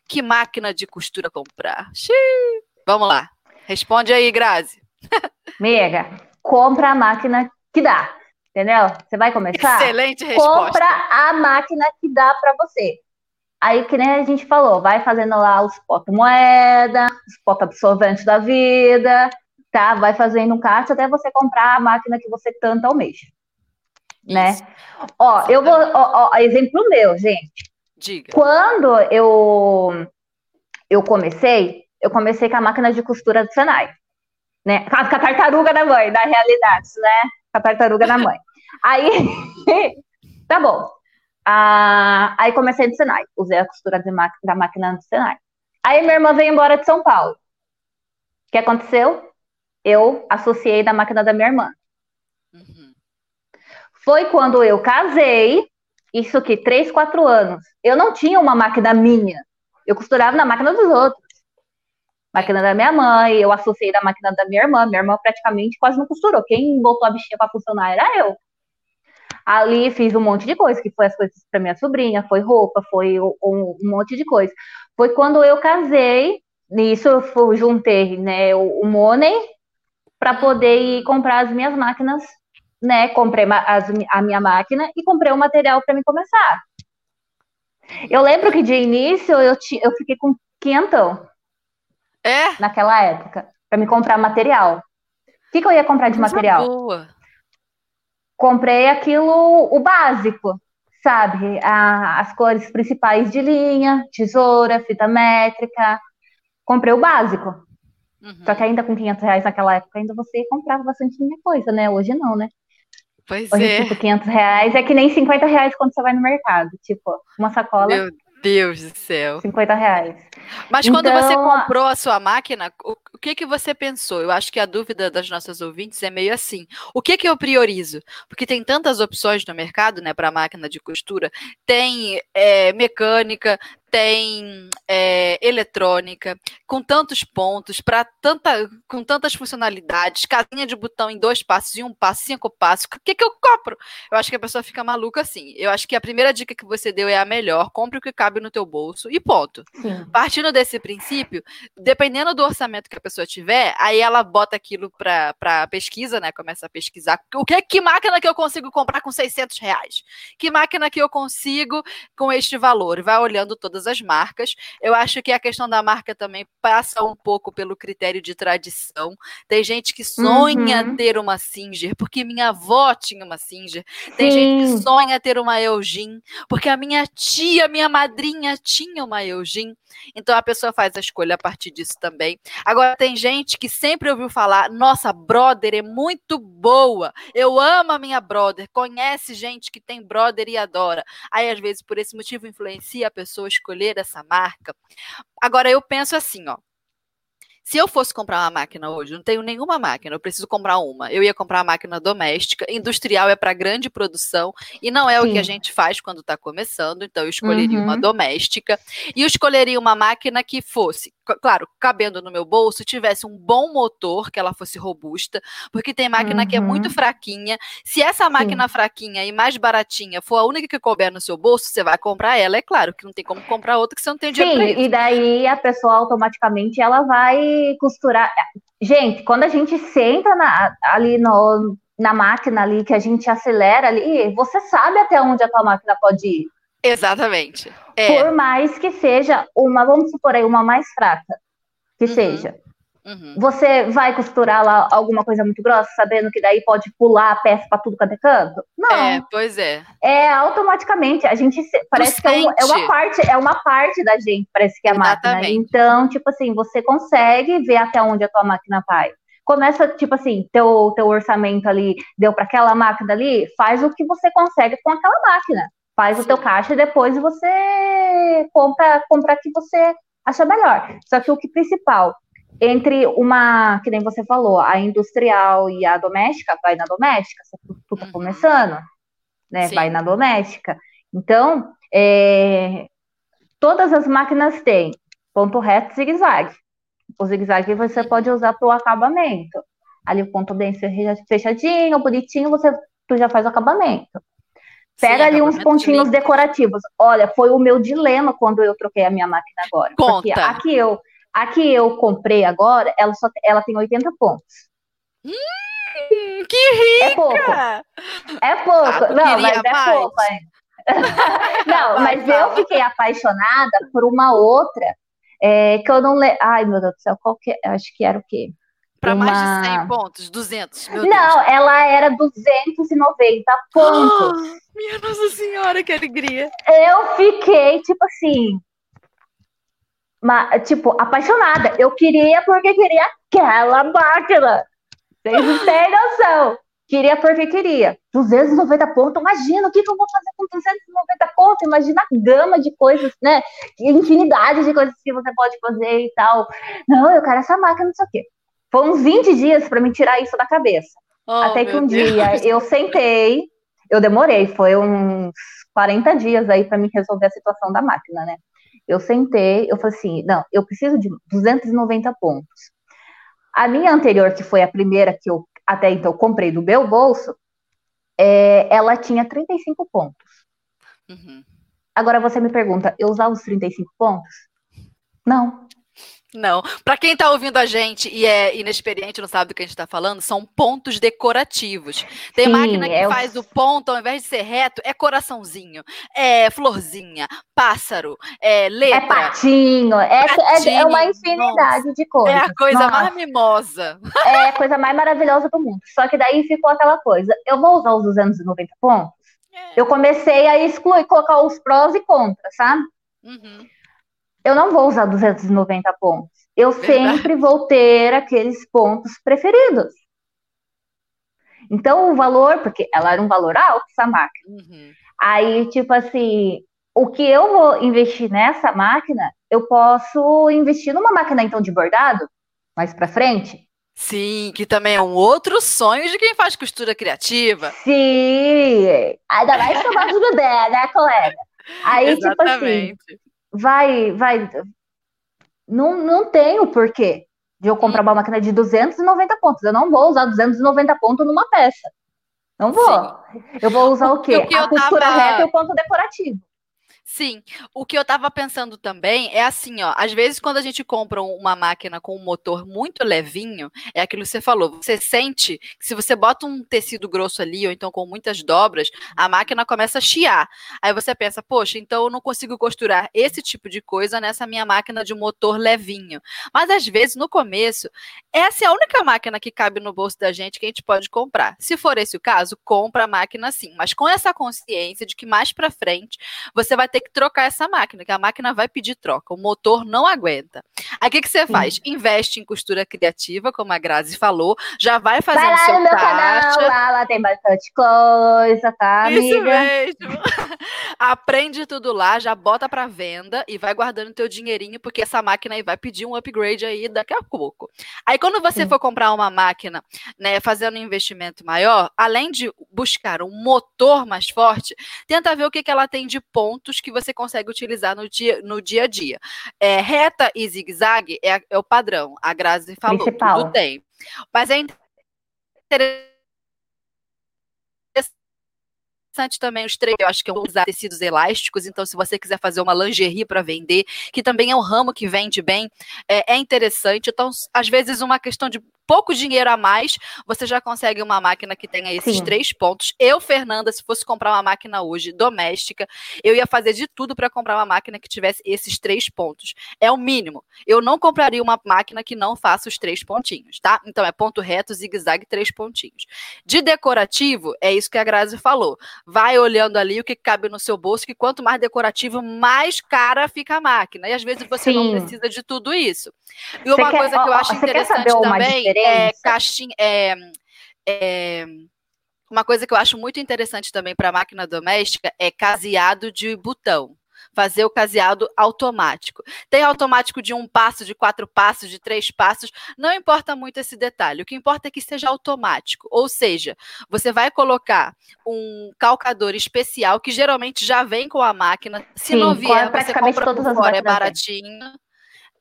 Que máquina de costura comprar? Xiii. Vamos lá. Responde aí, Grazi. Mega, compra a máquina que dá. Entendeu? Você vai começar? Excelente resposta. Compra a máquina que dá para você. Aí, que nem a gente falou, vai fazendo lá os moeda, os potabsorventes da vida, tá? Vai fazendo um caixa até você comprar a máquina que você tanto almeja. Né? Ó, eu vou. Ó, ó, exemplo meu, gente. Diga. Quando eu, eu comecei, eu comecei com a máquina de costura do Senai. Né? Com a tartaruga da mãe, da realidade, né? Com a tartaruga da mãe. Aí, [LAUGHS] tá bom. Ah, aí comecei no Senai, usei a costura da máquina do Senai. Aí minha irmã veio embora de São Paulo. O que aconteceu? Eu associei da máquina da minha irmã. Uhum. Foi quando eu casei, isso que três, quatro anos. Eu não tinha uma máquina minha. Eu costurava na máquina dos outros. Máquina da minha mãe, eu associei da máquina da minha irmã. Minha irmã praticamente quase não costurou. Quem botou a bichinha para funcionar era eu. Ali fiz um monte de coisa, que foi as coisas para minha sobrinha, foi roupa, foi um, um, monte de coisa. Foi quando eu casei, nisso eu juntei né, o, o money para poder ir comprar as minhas máquinas, né? Comprei as, a minha máquina e comprei o material para me começar. Eu lembro que de início eu, ti, eu fiquei com quinhentão. É? Naquela época, para me comprar material. O que, que eu ia comprar de Coisa material? Boa comprei aquilo, o básico, sabe? A, as cores principais de linha, tesoura, fita métrica. Comprei o básico. Uhum. Só que ainda com 500 reais naquela época, ainda você comprava bastante coisa, né? Hoje não, né? Pois Hoje, é. tipo, 500 reais é que nem 50 reais quando você vai no mercado. Tipo, uma sacola. Meu Deus do céu. 50 reais. Mas quando então, você comprou a sua máquina, o, que que você pensou? Eu acho que a dúvida das nossas ouvintes é meio assim. O que que eu priorizo? Porque tem tantas opções no mercado, né, para máquina de costura. Tem é, mecânica, tem é, eletrônica, com tantos pontos, para tanta, com tantas funcionalidades, casinha de botão em dois passos, em um passo, cinco passos. O que, que eu compro? Eu acho que a pessoa fica maluca assim. Eu acho que a primeira dica que você deu é a melhor. Compre o que cabe no teu bolso e ponto. Sim. Partindo desse princípio, dependendo do orçamento que a pessoa tiver, aí ela bota aquilo para pesquisa, né? Começa a pesquisar. O que, que máquina que eu consigo comprar com 600 reais? Que máquina que eu consigo com este valor? Vai olhando todas todas as marcas. Eu acho que a questão da marca também passa um pouco pelo critério de tradição. Tem gente que sonha uhum. ter uma Singer, porque minha avó tinha uma Singer. Tem Sim. gente que sonha ter uma Eugene, porque a minha tia, minha madrinha tinha uma Eugene. Então a pessoa faz a escolha a partir disso também. Agora tem gente que sempre ouviu falar: "Nossa, brother é muito boa. Eu amo a minha brother". Conhece gente que tem brother e adora. Aí às vezes por esse motivo influencia a pessoa a escolher escolher essa marca. Agora eu penso assim, ó. Se eu fosse comprar uma máquina hoje, não tenho nenhuma máquina, eu preciso comprar uma. Eu ia comprar uma máquina doméstica, industrial é para grande produção e não é Sim. o que a gente faz quando está começando, então eu escolheria uhum. uma doméstica e eu escolheria uma máquina que fosse claro, cabendo no meu bolso, tivesse um bom motor, que ela fosse robusta, porque tem máquina uhum. que é muito uhum. fraquinha. Se essa máquina Sim. fraquinha e mais baratinha for a única que couber no seu bolso, você vai comprar ela. É claro que não tem como comprar outra que você não tem dinheiro Sim, e daí a pessoa automaticamente ela vai costurar. Gente, quando a gente senta na, ali no, na máquina ali, que a gente acelera ali, você sabe até onde a tua máquina pode ir. Exatamente. É. Por mais que seja uma, vamos supor aí, uma mais fraca, que uhum. seja. Uhum. Você vai costurar lá alguma coisa muito grossa, sabendo que daí pode pular a peça para tudo quanto é canto? Não. É, pois é. É automaticamente. A gente parece que é, um, é, uma parte, é uma parte da gente, parece que é a Exatamente. máquina. Então, tipo assim, você consegue ver até onde a tua máquina vai. Começa, tipo assim, teu, teu orçamento ali deu para aquela máquina ali, faz o que você consegue com aquela máquina. Faz Sim. o teu caixa e depois você compra, compra que você acha melhor. Só que o que principal, entre uma, que nem você falou, a industrial e a doméstica, vai na doméstica, se tu, tu tá uhum. começando, né? Sim. Vai na doméstica. Então, é, todas as máquinas têm ponto reto e zigue-zague. O zigue-zague você pode usar para o acabamento. Ali o ponto bem fechadinho, bonitinho, você tu já faz o acabamento. Pega Sim, ali uns pontinhos de decorativos. Olha, foi o meu dilema quando eu troquei a minha máquina agora. Conta. Porque a que eu, a que eu comprei agora, ela, só, ela tem 80 pontos. Hum, que rica! É pouco. É pouco. Ah, não, mas é mais? pouco [LAUGHS] não, Vai, mas fala. eu fiquei apaixonada por uma outra é, que eu não lembro. Ai, meu Deus do céu, qual que... é? acho que era o quê? Mais Uma- de 100 pontos, 200. Meu Não, ela era 290 pontos. Deus. [GASPS] Minha Nossa Senhora, que alegria. Eu fiquei, tipo assim, ma- tipo, apaixonada. Eu queria porque queria aquela máquina. Vocês não têm [LAUGHS] noção. Queria porque queria. 290 pontos, imagina o que, que eu vou fazer com 290 pontos. Imagina a gama de coisas, né? Infinidade de coisas que você pode fazer e tal. Não, eu quero essa máquina, não sei o quê. Foi uns 20 dias para me tirar isso da cabeça. Oh, Até que um Deus. dia eu sentei, eu demorei, foi uns 40 dias aí para me resolver a situação da máquina, né? Eu sentei, eu falei assim, não, eu preciso de 290 pontos. A minha anterior, que foi a primeira que eu até então comprei do meu bolso, é, ela tinha 35 pontos. Uhum. Agora você me pergunta, eu usava os 35 pontos? Não. Não. Pra quem tá ouvindo a gente e é inexperiente, não sabe do que a gente tá falando, são pontos decorativos. Tem Sim, máquina que é o- faz o ponto, ao invés de ser reto, é coraçãozinho, é florzinha, pássaro, é É letra. patinho, é, é, é uma Patinho, infinidade de É coisas. a coisa Nossa. mais mimosa. é a coisa mais maravilhosa do mundo. Só que daí ficou aquela coisa. Eu vou usar os 290 pontos? Eu comecei a excluir, colocar os prós e contras, sabe? Uhum. Eu não vou usar 290 pontos. Eu Verdade. sempre vou ter aqueles pontos preferidos. Então, o valor, porque ela era um valor alto, essa máquina. Uhum. Aí, tipo assim, o que eu vou investir nessa máquina, eu posso investir numa máquina, então, de bordado, mais pra frente. Sim, que também é um outro sonho de quem faz costura criativa. Sim! Ainda mais que eu gosto de né, colega? Aí, tipo assim, Exatamente. Vai, vai. Não, não tem o porquê de eu comprar uma máquina de 290 pontos. Eu não vou usar 290 pontos numa peça. Não vou. Eu vou usar o quê? O A costura tava- reta e o ponto decorativo. Sim, o que eu tava pensando também é assim, ó, às vezes quando a gente compra um- uma máquina com um motor muito levinho, é aquilo que você falou, você sente que se você bota um tecido grosso ali, ou então com muitas dobras, a máquina começa a chiar. Aí você pensa, poxa, então eu não consigo costurar esse tipo de coisa nessa minha máquina de motor levinho. Mas às vezes, no começo, essa é a única máquina que cabe no bolso da gente que a gente pode comprar. Se for esse o caso, compra a máquina sim, mas com essa consciência de que mais pra frente você vai ter que trocar essa máquina, que a máquina vai pedir troca, o motor não aguenta. Aí o que, que você faz? Investe em costura criativa, como a Grazi falou, já vai fazendo Vai lá seu no meu caixa. canal, lá, lá tem bastante coisa, tá, Isso amiga? mesmo. [LAUGHS] Aprende tudo lá, já bota para venda e vai guardando teu dinheirinho, porque essa máquina aí vai pedir um upgrade aí daqui a pouco. Aí quando você Sim. for comprar uma máquina, né, fazendo um investimento maior, além de buscar um motor mais forte, tenta ver o que, que ela tem de pontos que você consegue utilizar no dia, no dia a dia. É, reta e zigue-zague é, é o padrão. A Grazi falou, Principal. tudo tem. Mas é interessante também os três, eu acho que é usar tecidos elásticos, então se você quiser fazer uma lingerie para vender, que também é um ramo que vende bem, é, é interessante. Então, às vezes, uma questão de pouco dinheiro a mais, você já consegue uma máquina que tenha esses Sim. três pontos. Eu, Fernanda, se fosse comprar uma máquina hoje doméstica, eu ia fazer de tudo para comprar uma máquina que tivesse esses três pontos. É o mínimo. Eu não compraria uma máquina que não faça os três pontinhos, tá? Então é ponto reto, zigue-zague, três pontinhos. De decorativo, é isso que a Grazi falou. Vai olhando ali o que cabe no seu bolso, que quanto mais decorativo, mais cara fica a máquina. E às vezes você não Sim. precisa de tudo isso. E Você uma quer- coisa que eu acho interessante também é caixinha. É, é, uma coisa que eu acho muito interessante também para máquina doméstica é caseado de botão. Fazer o caseado automático. Tem automático de um passo, de quatro passos, de três passos. Não importa muito esse detalhe. O que importa é que seja automático. Ou seja, você vai colocar um calcador especial que geralmente já vem com a máquina. Se Sim, não vier, você praticamente compra todas por as fora, é baratinho.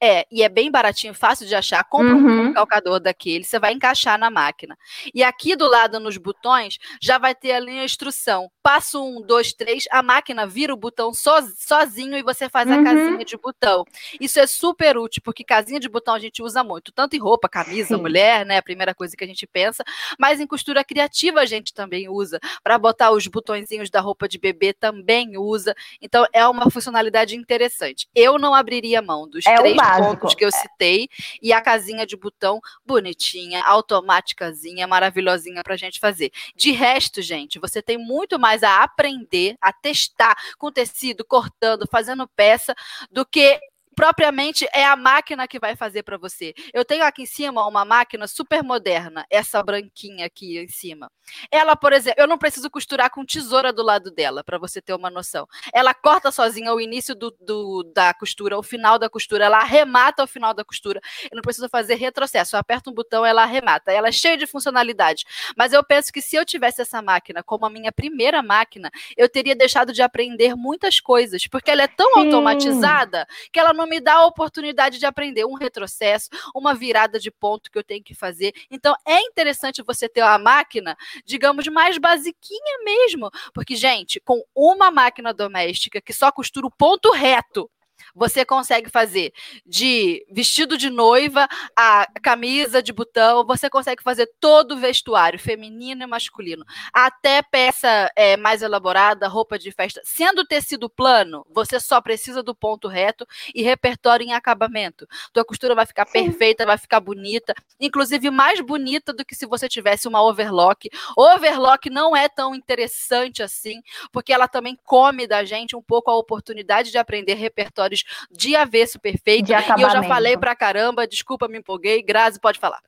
É, e é bem baratinho, fácil de achar. Compra uhum. um calcador daquele, você vai encaixar na máquina. E aqui do lado, nos botões, já vai ter ali a instrução. Passo um, dois, três, a máquina vira o botão so, sozinho e você faz a uhum. casinha de botão. Isso é super útil, porque casinha de botão a gente usa muito, tanto em roupa, camisa, Sim. mulher, né? A primeira coisa que a gente pensa, mas em costura criativa a gente também usa. Para botar os botõezinhos da roupa de bebê também usa. Então é uma funcionalidade interessante. Eu não abriria mão dos é três pontos que eu citei. E a casinha de botão bonitinha, automáticazinha, maravilhosinha para a gente fazer. De resto, gente, você tem muito mais a aprender, a testar com tecido, cortando, fazendo peça, do que propriamente é a máquina que vai fazer para você. Eu tenho aqui em cima uma máquina super moderna, essa branquinha aqui em cima. Ela, por exemplo, eu não preciso costurar com tesoura do lado dela, para você ter uma noção. Ela corta sozinha o início do, do, da costura, o final da costura, ela arremata o final da costura. Eu não preciso fazer retrocesso. Eu aperto um botão, ela arremata. Ela é cheia de funcionalidade. Mas eu penso que se eu tivesse essa máquina como a minha primeira máquina, eu teria deixado de aprender muitas coisas, porque ela é tão Sim. automatizada que ela não não me dá a oportunidade de aprender um retrocesso, uma virada de ponto que eu tenho que fazer. Então é interessante você ter uma máquina, digamos, mais basiquinha mesmo, porque gente, com uma máquina doméstica que só costura o ponto reto, você consegue fazer de vestido de noiva a camisa de botão, você consegue fazer todo o vestuário, feminino e masculino, até peça é, mais elaborada, roupa de festa. Sendo tecido plano, você só precisa do ponto reto e repertório em acabamento. Tua costura vai ficar perfeita, vai ficar bonita, inclusive mais bonita do que se você tivesse uma overlock. Overlock não é tão interessante assim, porque ela também come da gente um pouco a oportunidade de aprender repertórios de avesso perfeito. De e eu já falei pra caramba, desculpa, me empolguei. Grazi, pode falar.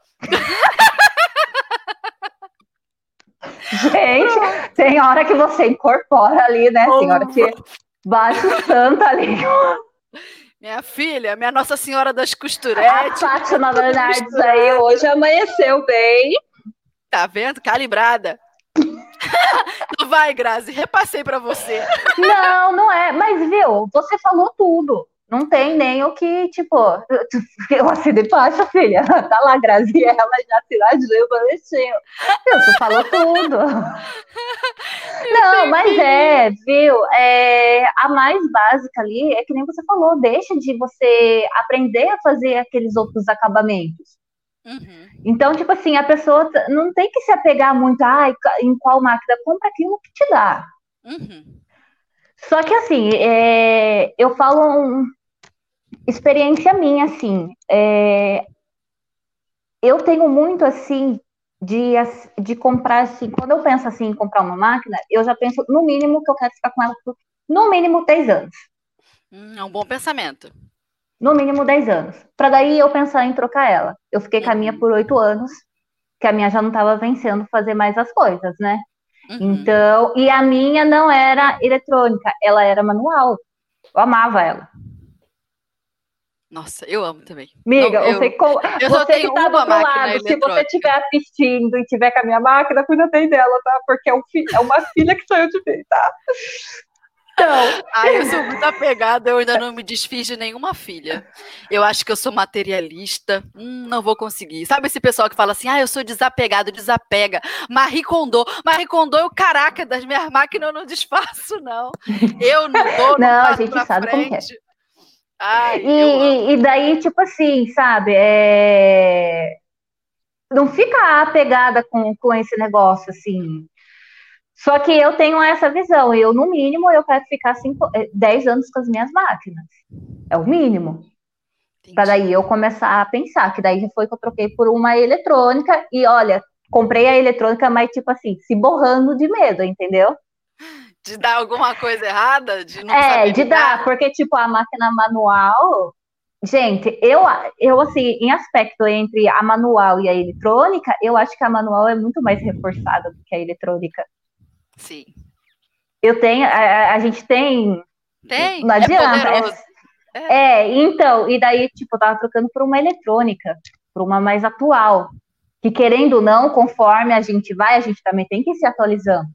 Gente, tem hora que você incorpora ali, né? Tem hora que bate o santo ali. Minha filha, minha Nossa Senhora das Costuretes. A Fátima [LAUGHS] Bernardes aí hoje amanheceu bem. Tá vendo? Calibrada. [LAUGHS] Não vai, Grazi, repassei para você. Não, não é. Mas, viu, você falou tudo. Não tem nem o que, tipo, [LAUGHS] eu assinei baixa, filha. [LAUGHS] Tá lá, Graziela, já assinou bonitinho. Viu, tu falou tudo. Não, mas é, viu? É, a mais básica ali é que nem você falou, deixa de você aprender a fazer aqueles outros acabamentos. Uhum. Então, tipo assim, a pessoa não tem que se apegar muito ah, em qual máquina, compra aquilo que te dá. Uhum. Só que assim, é, eu falo um, experiência minha, assim, é, eu tenho muito assim de, de comprar assim, quando eu penso assim em comprar uma máquina, eu já penso no mínimo que eu quero ficar com ela por no mínimo 10 anos. Hum, é um bom pensamento no mínimo 10 anos. Para daí eu pensar em trocar ela. Eu fiquei com a minha uhum. por 8 anos, que a minha já não estava vencendo fazer mais as coisas, né? Uhum. Então, e a minha não era eletrônica, ela era manual. Eu amava ela. Nossa, eu amo também. Amiga, não, eu, sei como. [LAUGHS] Eu você que tá do outro lado, se você estiver assistindo e tiver com a minha máquina, cuida bem dela, tá? Porque é, um fi... é uma filha que saiu de mim, tá? Então. Ai, eu sou muito apegada, eu ainda não me desfiz de nenhuma filha. Eu acho que eu sou materialista. Hum, não vou conseguir. Sabe esse pessoal que fala assim, ah, eu sou desapegado, desapega. Marie Kondo. Marie Kondo, eu, caraca, das minhas máquinas eu não desfaço, não. Eu não [LAUGHS] dou, não, não a gente sabe frente. como é. Ai, e, e, daí, tipo assim, sabe, é... não fica apegada com, com esse negócio, assim, só que eu tenho essa visão. Eu, no mínimo, eu quero ficar cinco, 10 eh, anos com as minhas máquinas. É o mínimo. Para daí eu começar a pensar, que daí foi que eu troquei por uma eletrônica. E olha, comprei a eletrônica, mas tipo assim, se borrando de medo, entendeu? De dar alguma coisa errada? De não é, de dar, porque tipo, a máquina manual. Gente, eu, eu assim, em aspecto entre a manual e a eletrônica, eu acho que a manual é muito mais reforçada do que a eletrônica. Sim. Eu tenho, a, a gente tem. Tem. Não é adianta. É, é. é, então, e daí, tipo, eu tava trocando por uma eletrônica, por uma mais atual. Que querendo ou não, conforme a gente vai, a gente também tem que ir se atualizando.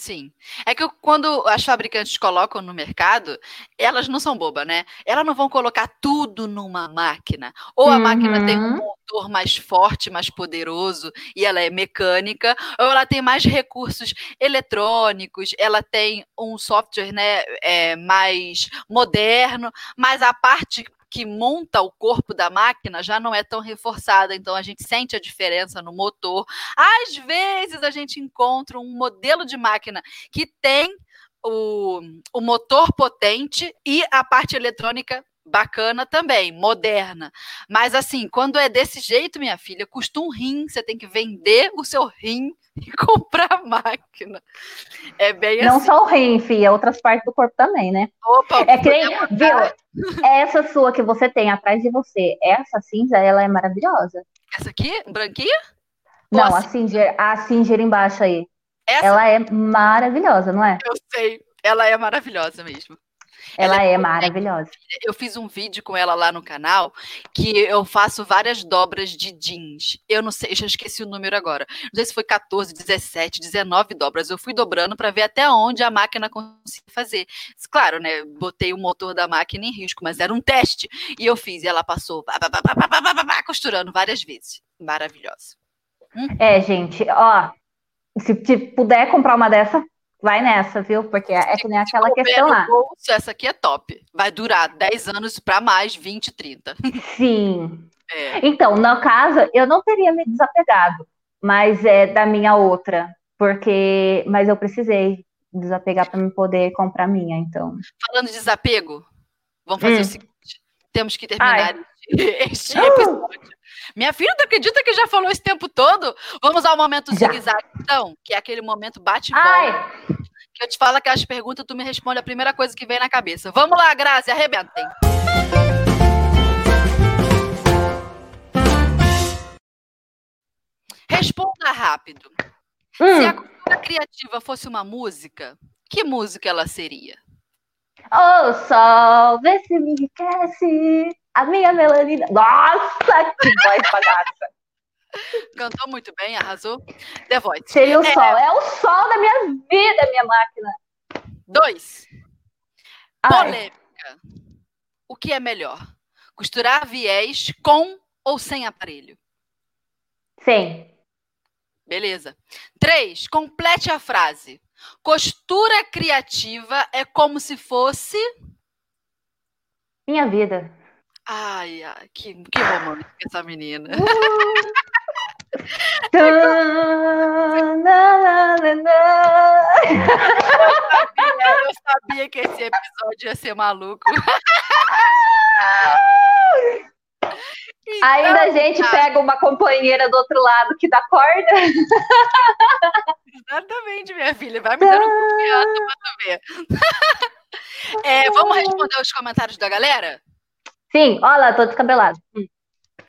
Sim. É que quando as fabricantes colocam no mercado, elas não são bobas, né? Elas não vão colocar tudo numa máquina. Ou a uhum. máquina tem um uhum. motor mais forte, mais poderoso, e ela é mecânica, ou ela tem mais recursos eletrônicos, ela tem um software né, é, mais moderno, mas a parte que monta o corpo da máquina já não é tão reforçada, então a gente sente a diferença no motor. Às vezes a gente encontra um modelo de máquina que tem o, o motor potente e a parte eletrônica bacana também, moderna. Mas assim, quando é desse jeito, minha filha, custa um rim, você tem que vender o seu rim [LAUGHS] e comprar a máquina. É bem Não assim. só o rim, filha, outras partes do corpo também, né? Opa, é que nem, viu? Essa sua que você tem atrás de você, essa cinza, ela é maravilhosa. Essa aqui, branquinha? Não, a, a Singer, a Singer embaixo aí. Essa? Ela é maravilhosa, não é? Eu sei, ela é maravilhosa mesmo. Ela, ela é, é maravilhosa. Eu fiz um vídeo com ela lá no canal que eu faço várias dobras de jeans. Eu não sei, já esqueci o número agora. Não sei se foi 14, 17, 19 dobras. Eu fui dobrando para ver até onde a máquina conseguia fazer. Claro, né? Botei o motor da máquina em risco, mas era um teste. E eu fiz, e ela passou costurando várias vezes. Maravilhosa. Hum? É, gente, ó, se puder comprar uma dessa, vai nessa, viu? Porque é que nem aquela questão lá. Bolso, essa aqui é top. Vai durar 10 anos para mais, 20, 30. Sim. É. Então, no caso, eu não teria me desapegado, mas é da minha outra, porque mas eu precisei desapegar para me poder comprar minha, então. Falando de desapego, vamos fazer hum. o seguinte, temos que terminar Ai. este episódio. Minha filha, tu acredita que já falou esse tempo todo? Vamos ao momento zigue-zague, então, que é aquele momento bate volta. Que eu te falo aquelas perguntas, tu me responde a primeira coisa que vem na cabeça. Vamos lá, Grazi, arrebentem. Responda rápido. Hum. Se a cultura criativa fosse uma música, que música ela seria? Oh, sol, vê se me enriquece a minha melanina. Nossa, que voz bagaça! Cantou muito bem, arrasou. The Voice. Seria o é... sol. É o sol da minha vida, minha máquina. Dois. Polêmica. O que é melhor? Costurar viés com ou sem aparelho? Sem. Beleza. Três. Complete a frase. Costura criativa é como se fosse. Minha vida. Ai, ai que, que romântica essa menina. [LAUGHS] eu, sabia, que esse episódio ia ser maluco. Então, Ainda a gente tá. pega uma companheira do outro lado que dá corda. Exatamente, minha filha. Vai me dando confiança pra tu ver. É, vamos responder os comentários da galera? Sim, olha lá, tô descabelado. Hum.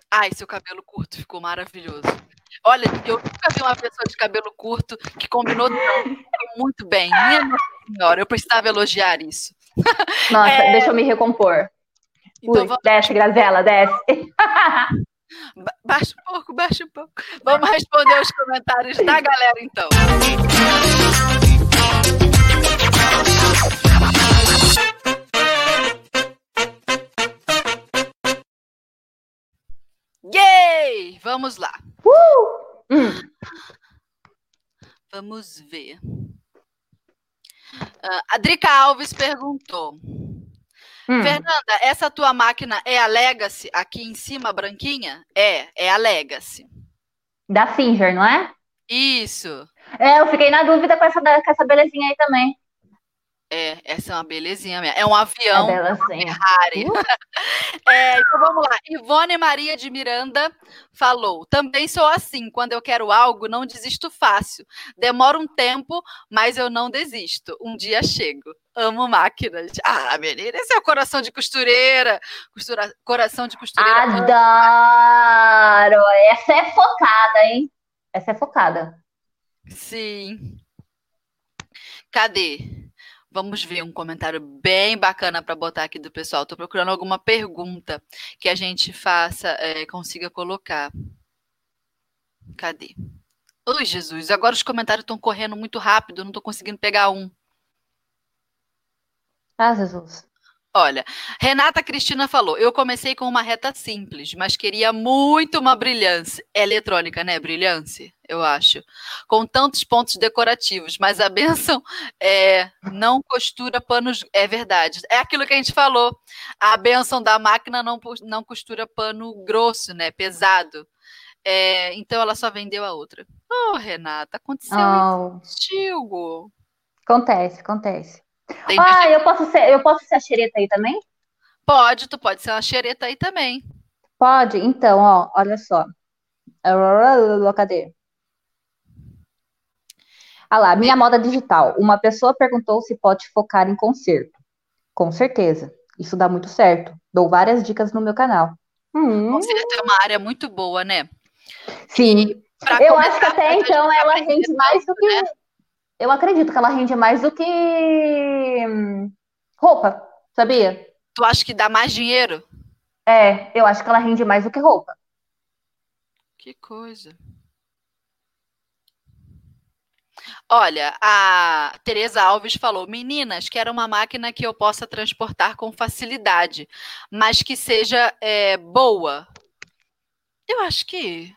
Ai, seu cabelo curto ficou maravilhoso. Olha, eu nunca vi uma pessoa de cabelo curto que combinou muito bem. Minha Nossa Senhora, eu precisava elogiar isso. [LAUGHS] Nossa, é... deixa eu me recompor. Então, Ui, vamos... Desce, Grazela, desce. [LAUGHS] Baixa um pouco, baixa um pouco. Vamos responder os comentários da galera, então. Yay! Vamos lá. Uh! Hum. Vamos ver. Uh, a Drica Alves perguntou: hum. Fernanda, essa tua máquina é a Legacy aqui em cima, branquinha? É, é a Legacy. Da Singer, não é? Isso. É, eu fiquei na dúvida com essa, com essa belezinha aí também. É, essa é uma belezinha mesmo. É um avião. É Ferrari. Uh. [LAUGHS] é, então vamos lá. Ivone Maria de Miranda falou: também sou assim. Quando eu quero algo, não desisto fácil. Demora um tempo, mas eu não desisto. Um dia chego. Amo máquinas. Ah, menina, esse é o coração de costureira. Costura... Coração de costureira. Adoro! Essa é focada, hein? Essa é focada. Sim. Cadê? Vamos ver um comentário bem bacana para botar aqui do pessoal. Estou procurando alguma pergunta que a gente faça, é, consiga colocar. Cadê? Ui, Jesus, agora os comentários estão correndo muito rápido, não estou conseguindo pegar um. Ah, Jesus. Olha, Renata Cristina falou: eu comecei com uma reta simples, mas queria muito uma brilhância. É eletrônica, né? Brilhância, eu acho. Com tantos pontos decorativos, mas a [LAUGHS] benção é não costura panos. É verdade. É aquilo que a gente falou. A benção da máquina não, não costura pano grosso, né? Pesado. É, então ela só vendeu a outra. Oh, Renata, aconteceu oh. isso Acontece, acontece. Tem ah, eu posso, ser, eu posso ser a xereta aí também? Pode, tu pode ser uma xereta aí também. Pode? Então, ó, olha só. Cadê? Ah lá, minha moda digital. Uma pessoa perguntou se pode focar em concerto. Com certeza. Isso dá muito certo. Dou várias dicas no meu canal. Hum. Concerto é uma área muito boa, né? Sim. Eu acho que até então ela rende mais do que. Né? Eu acredito que ela rende mais do que hum, roupa, sabia? Tu acha que dá mais dinheiro? É, eu acho que ela rende mais do que roupa. Que coisa. Olha, a Tereza Alves falou: Meninas, quero uma máquina que eu possa transportar com facilidade, mas que seja é, boa. Eu acho que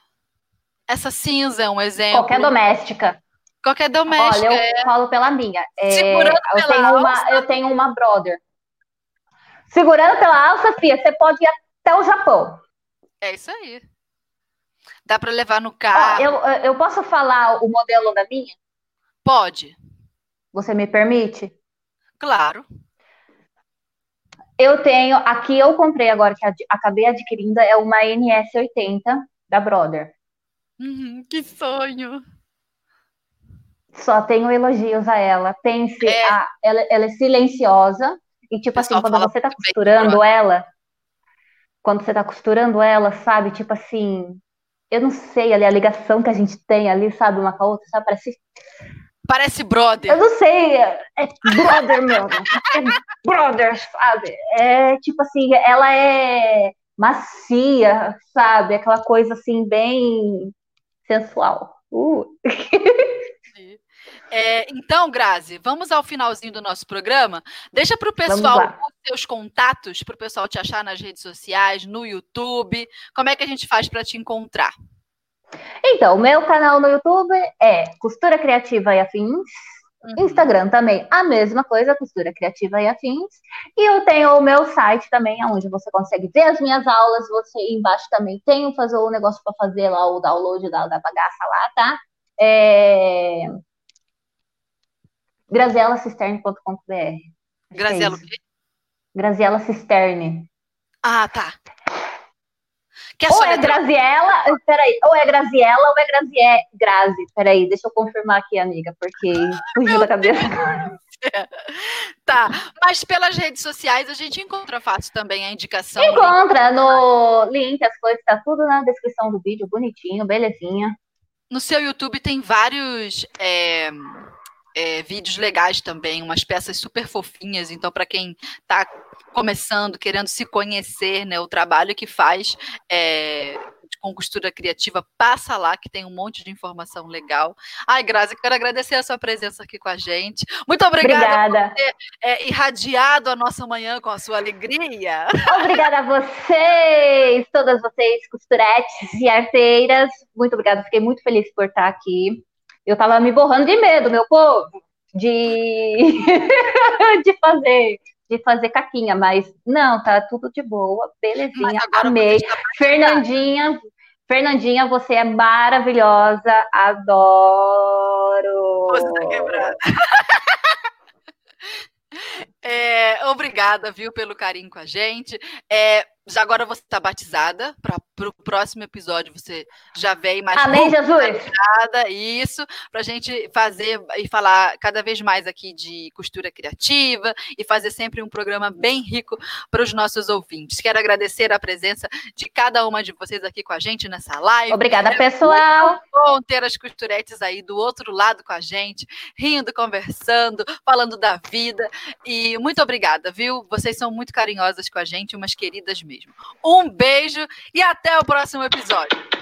essa cinza é um exemplo. Qualquer doméstica. Qualquer doméstica. Olha, eu é... falo pela minha. É, eu, tenho alça. uma, eu tenho uma brother. Segurando pela alça, Fia, você pode ir até o Japão. É isso aí. Dá para levar no carro. Ó, eu, eu posso falar o modelo da minha? Pode. Você me permite? Claro. Eu tenho, aqui eu comprei agora, que acabei adquirindo, é uma NS80 da Brother. Uhum, que sonho! Só tenho elogios a ela. Pense, é. a, ela, ela, é silenciosa. E, tipo assim, quando você tá costurando ela, quando você tá costurando ela, sabe? Tipo assim, eu não sei ali a ligação que a gente tem ali, sabe, uma com a outra, sabe? Parece. Parece brother. Eu não sei, é brother mesmo. é brother, sabe? É tipo assim, ela é macia, sabe? Aquela coisa assim, bem sensual. Uh. É, então, Grazi, vamos ao finalzinho do nosso programa. Deixa para o pessoal os seus contatos, para o pessoal te achar nas redes sociais, no YouTube. Como é que a gente faz para te encontrar? Então, o meu canal no YouTube é Costura Criativa e Afins. Uhum. Instagram também, a mesma coisa, Costura Criativa e Afins. E eu tenho o meu site também, onde você consegue ver as minhas aulas. Você embaixo também tem o fazer o negócio para fazer lá o download da, da bagaça lá, tá? É, grazielacisterne.com.br. Graziela o quê? Graziela Cisterne. Ah, tá. Quer ou é Graziela, peraí, ou é Graziela ou é Grazie, Grazi, peraí, deixa eu confirmar aqui, amiga, porque fugiu da cabeça. [LAUGHS] tá, mas pelas redes sociais a gente encontra fácil também a indicação. Encontra no link, as coisas, tá tudo na descrição do vídeo, bonitinho, belezinha. No seu YouTube tem vários é, é, vídeos legais também, umas peças super fofinhas. Então, para quem está começando, querendo se conhecer, né, o trabalho que faz é, com costura criativa, passa lá que tem um monte de informação legal. Ai, Grazi, quero agradecer a sua presença aqui com a gente. Muito obrigada, obrigada. por ter é, irradiado a nossa manhã com a sua alegria. Obrigada a vocês, todas vocês, costuretes e arteiras. Muito obrigada, fiquei muito feliz por estar aqui. Eu tava me borrando de medo, meu povo, de, [LAUGHS] de fazer de fazer caquinha, mas não, tá tudo de boa, belezinha, amei. Fernandinha, Fernandinha, você é maravilhosa, adoro. Você tá quebrada. [LAUGHS] É, obrigada, viu, pelo carinho com a gente. É, já agora você está batizada, para o próximo episódio você já vem mais. Amém, Jesus! Isso, para a gente fazer e falar cada vez mais aqui de costura criativa e fazer sempre um programa bem rico para os nossos ouvintes. Quero agradecer a presença de cada uma de vocês aqui com a gente nessa live. Obrigada, é pessoal! Muito bom ter as costuretes aí do outro lado com a gente, rindo, conversando, falando da vida. E muito obrigada, viu? Vocês são muito carinhosas com a gente, umas queridas mesmo mesmo. Um beijo e até o próximo episódio.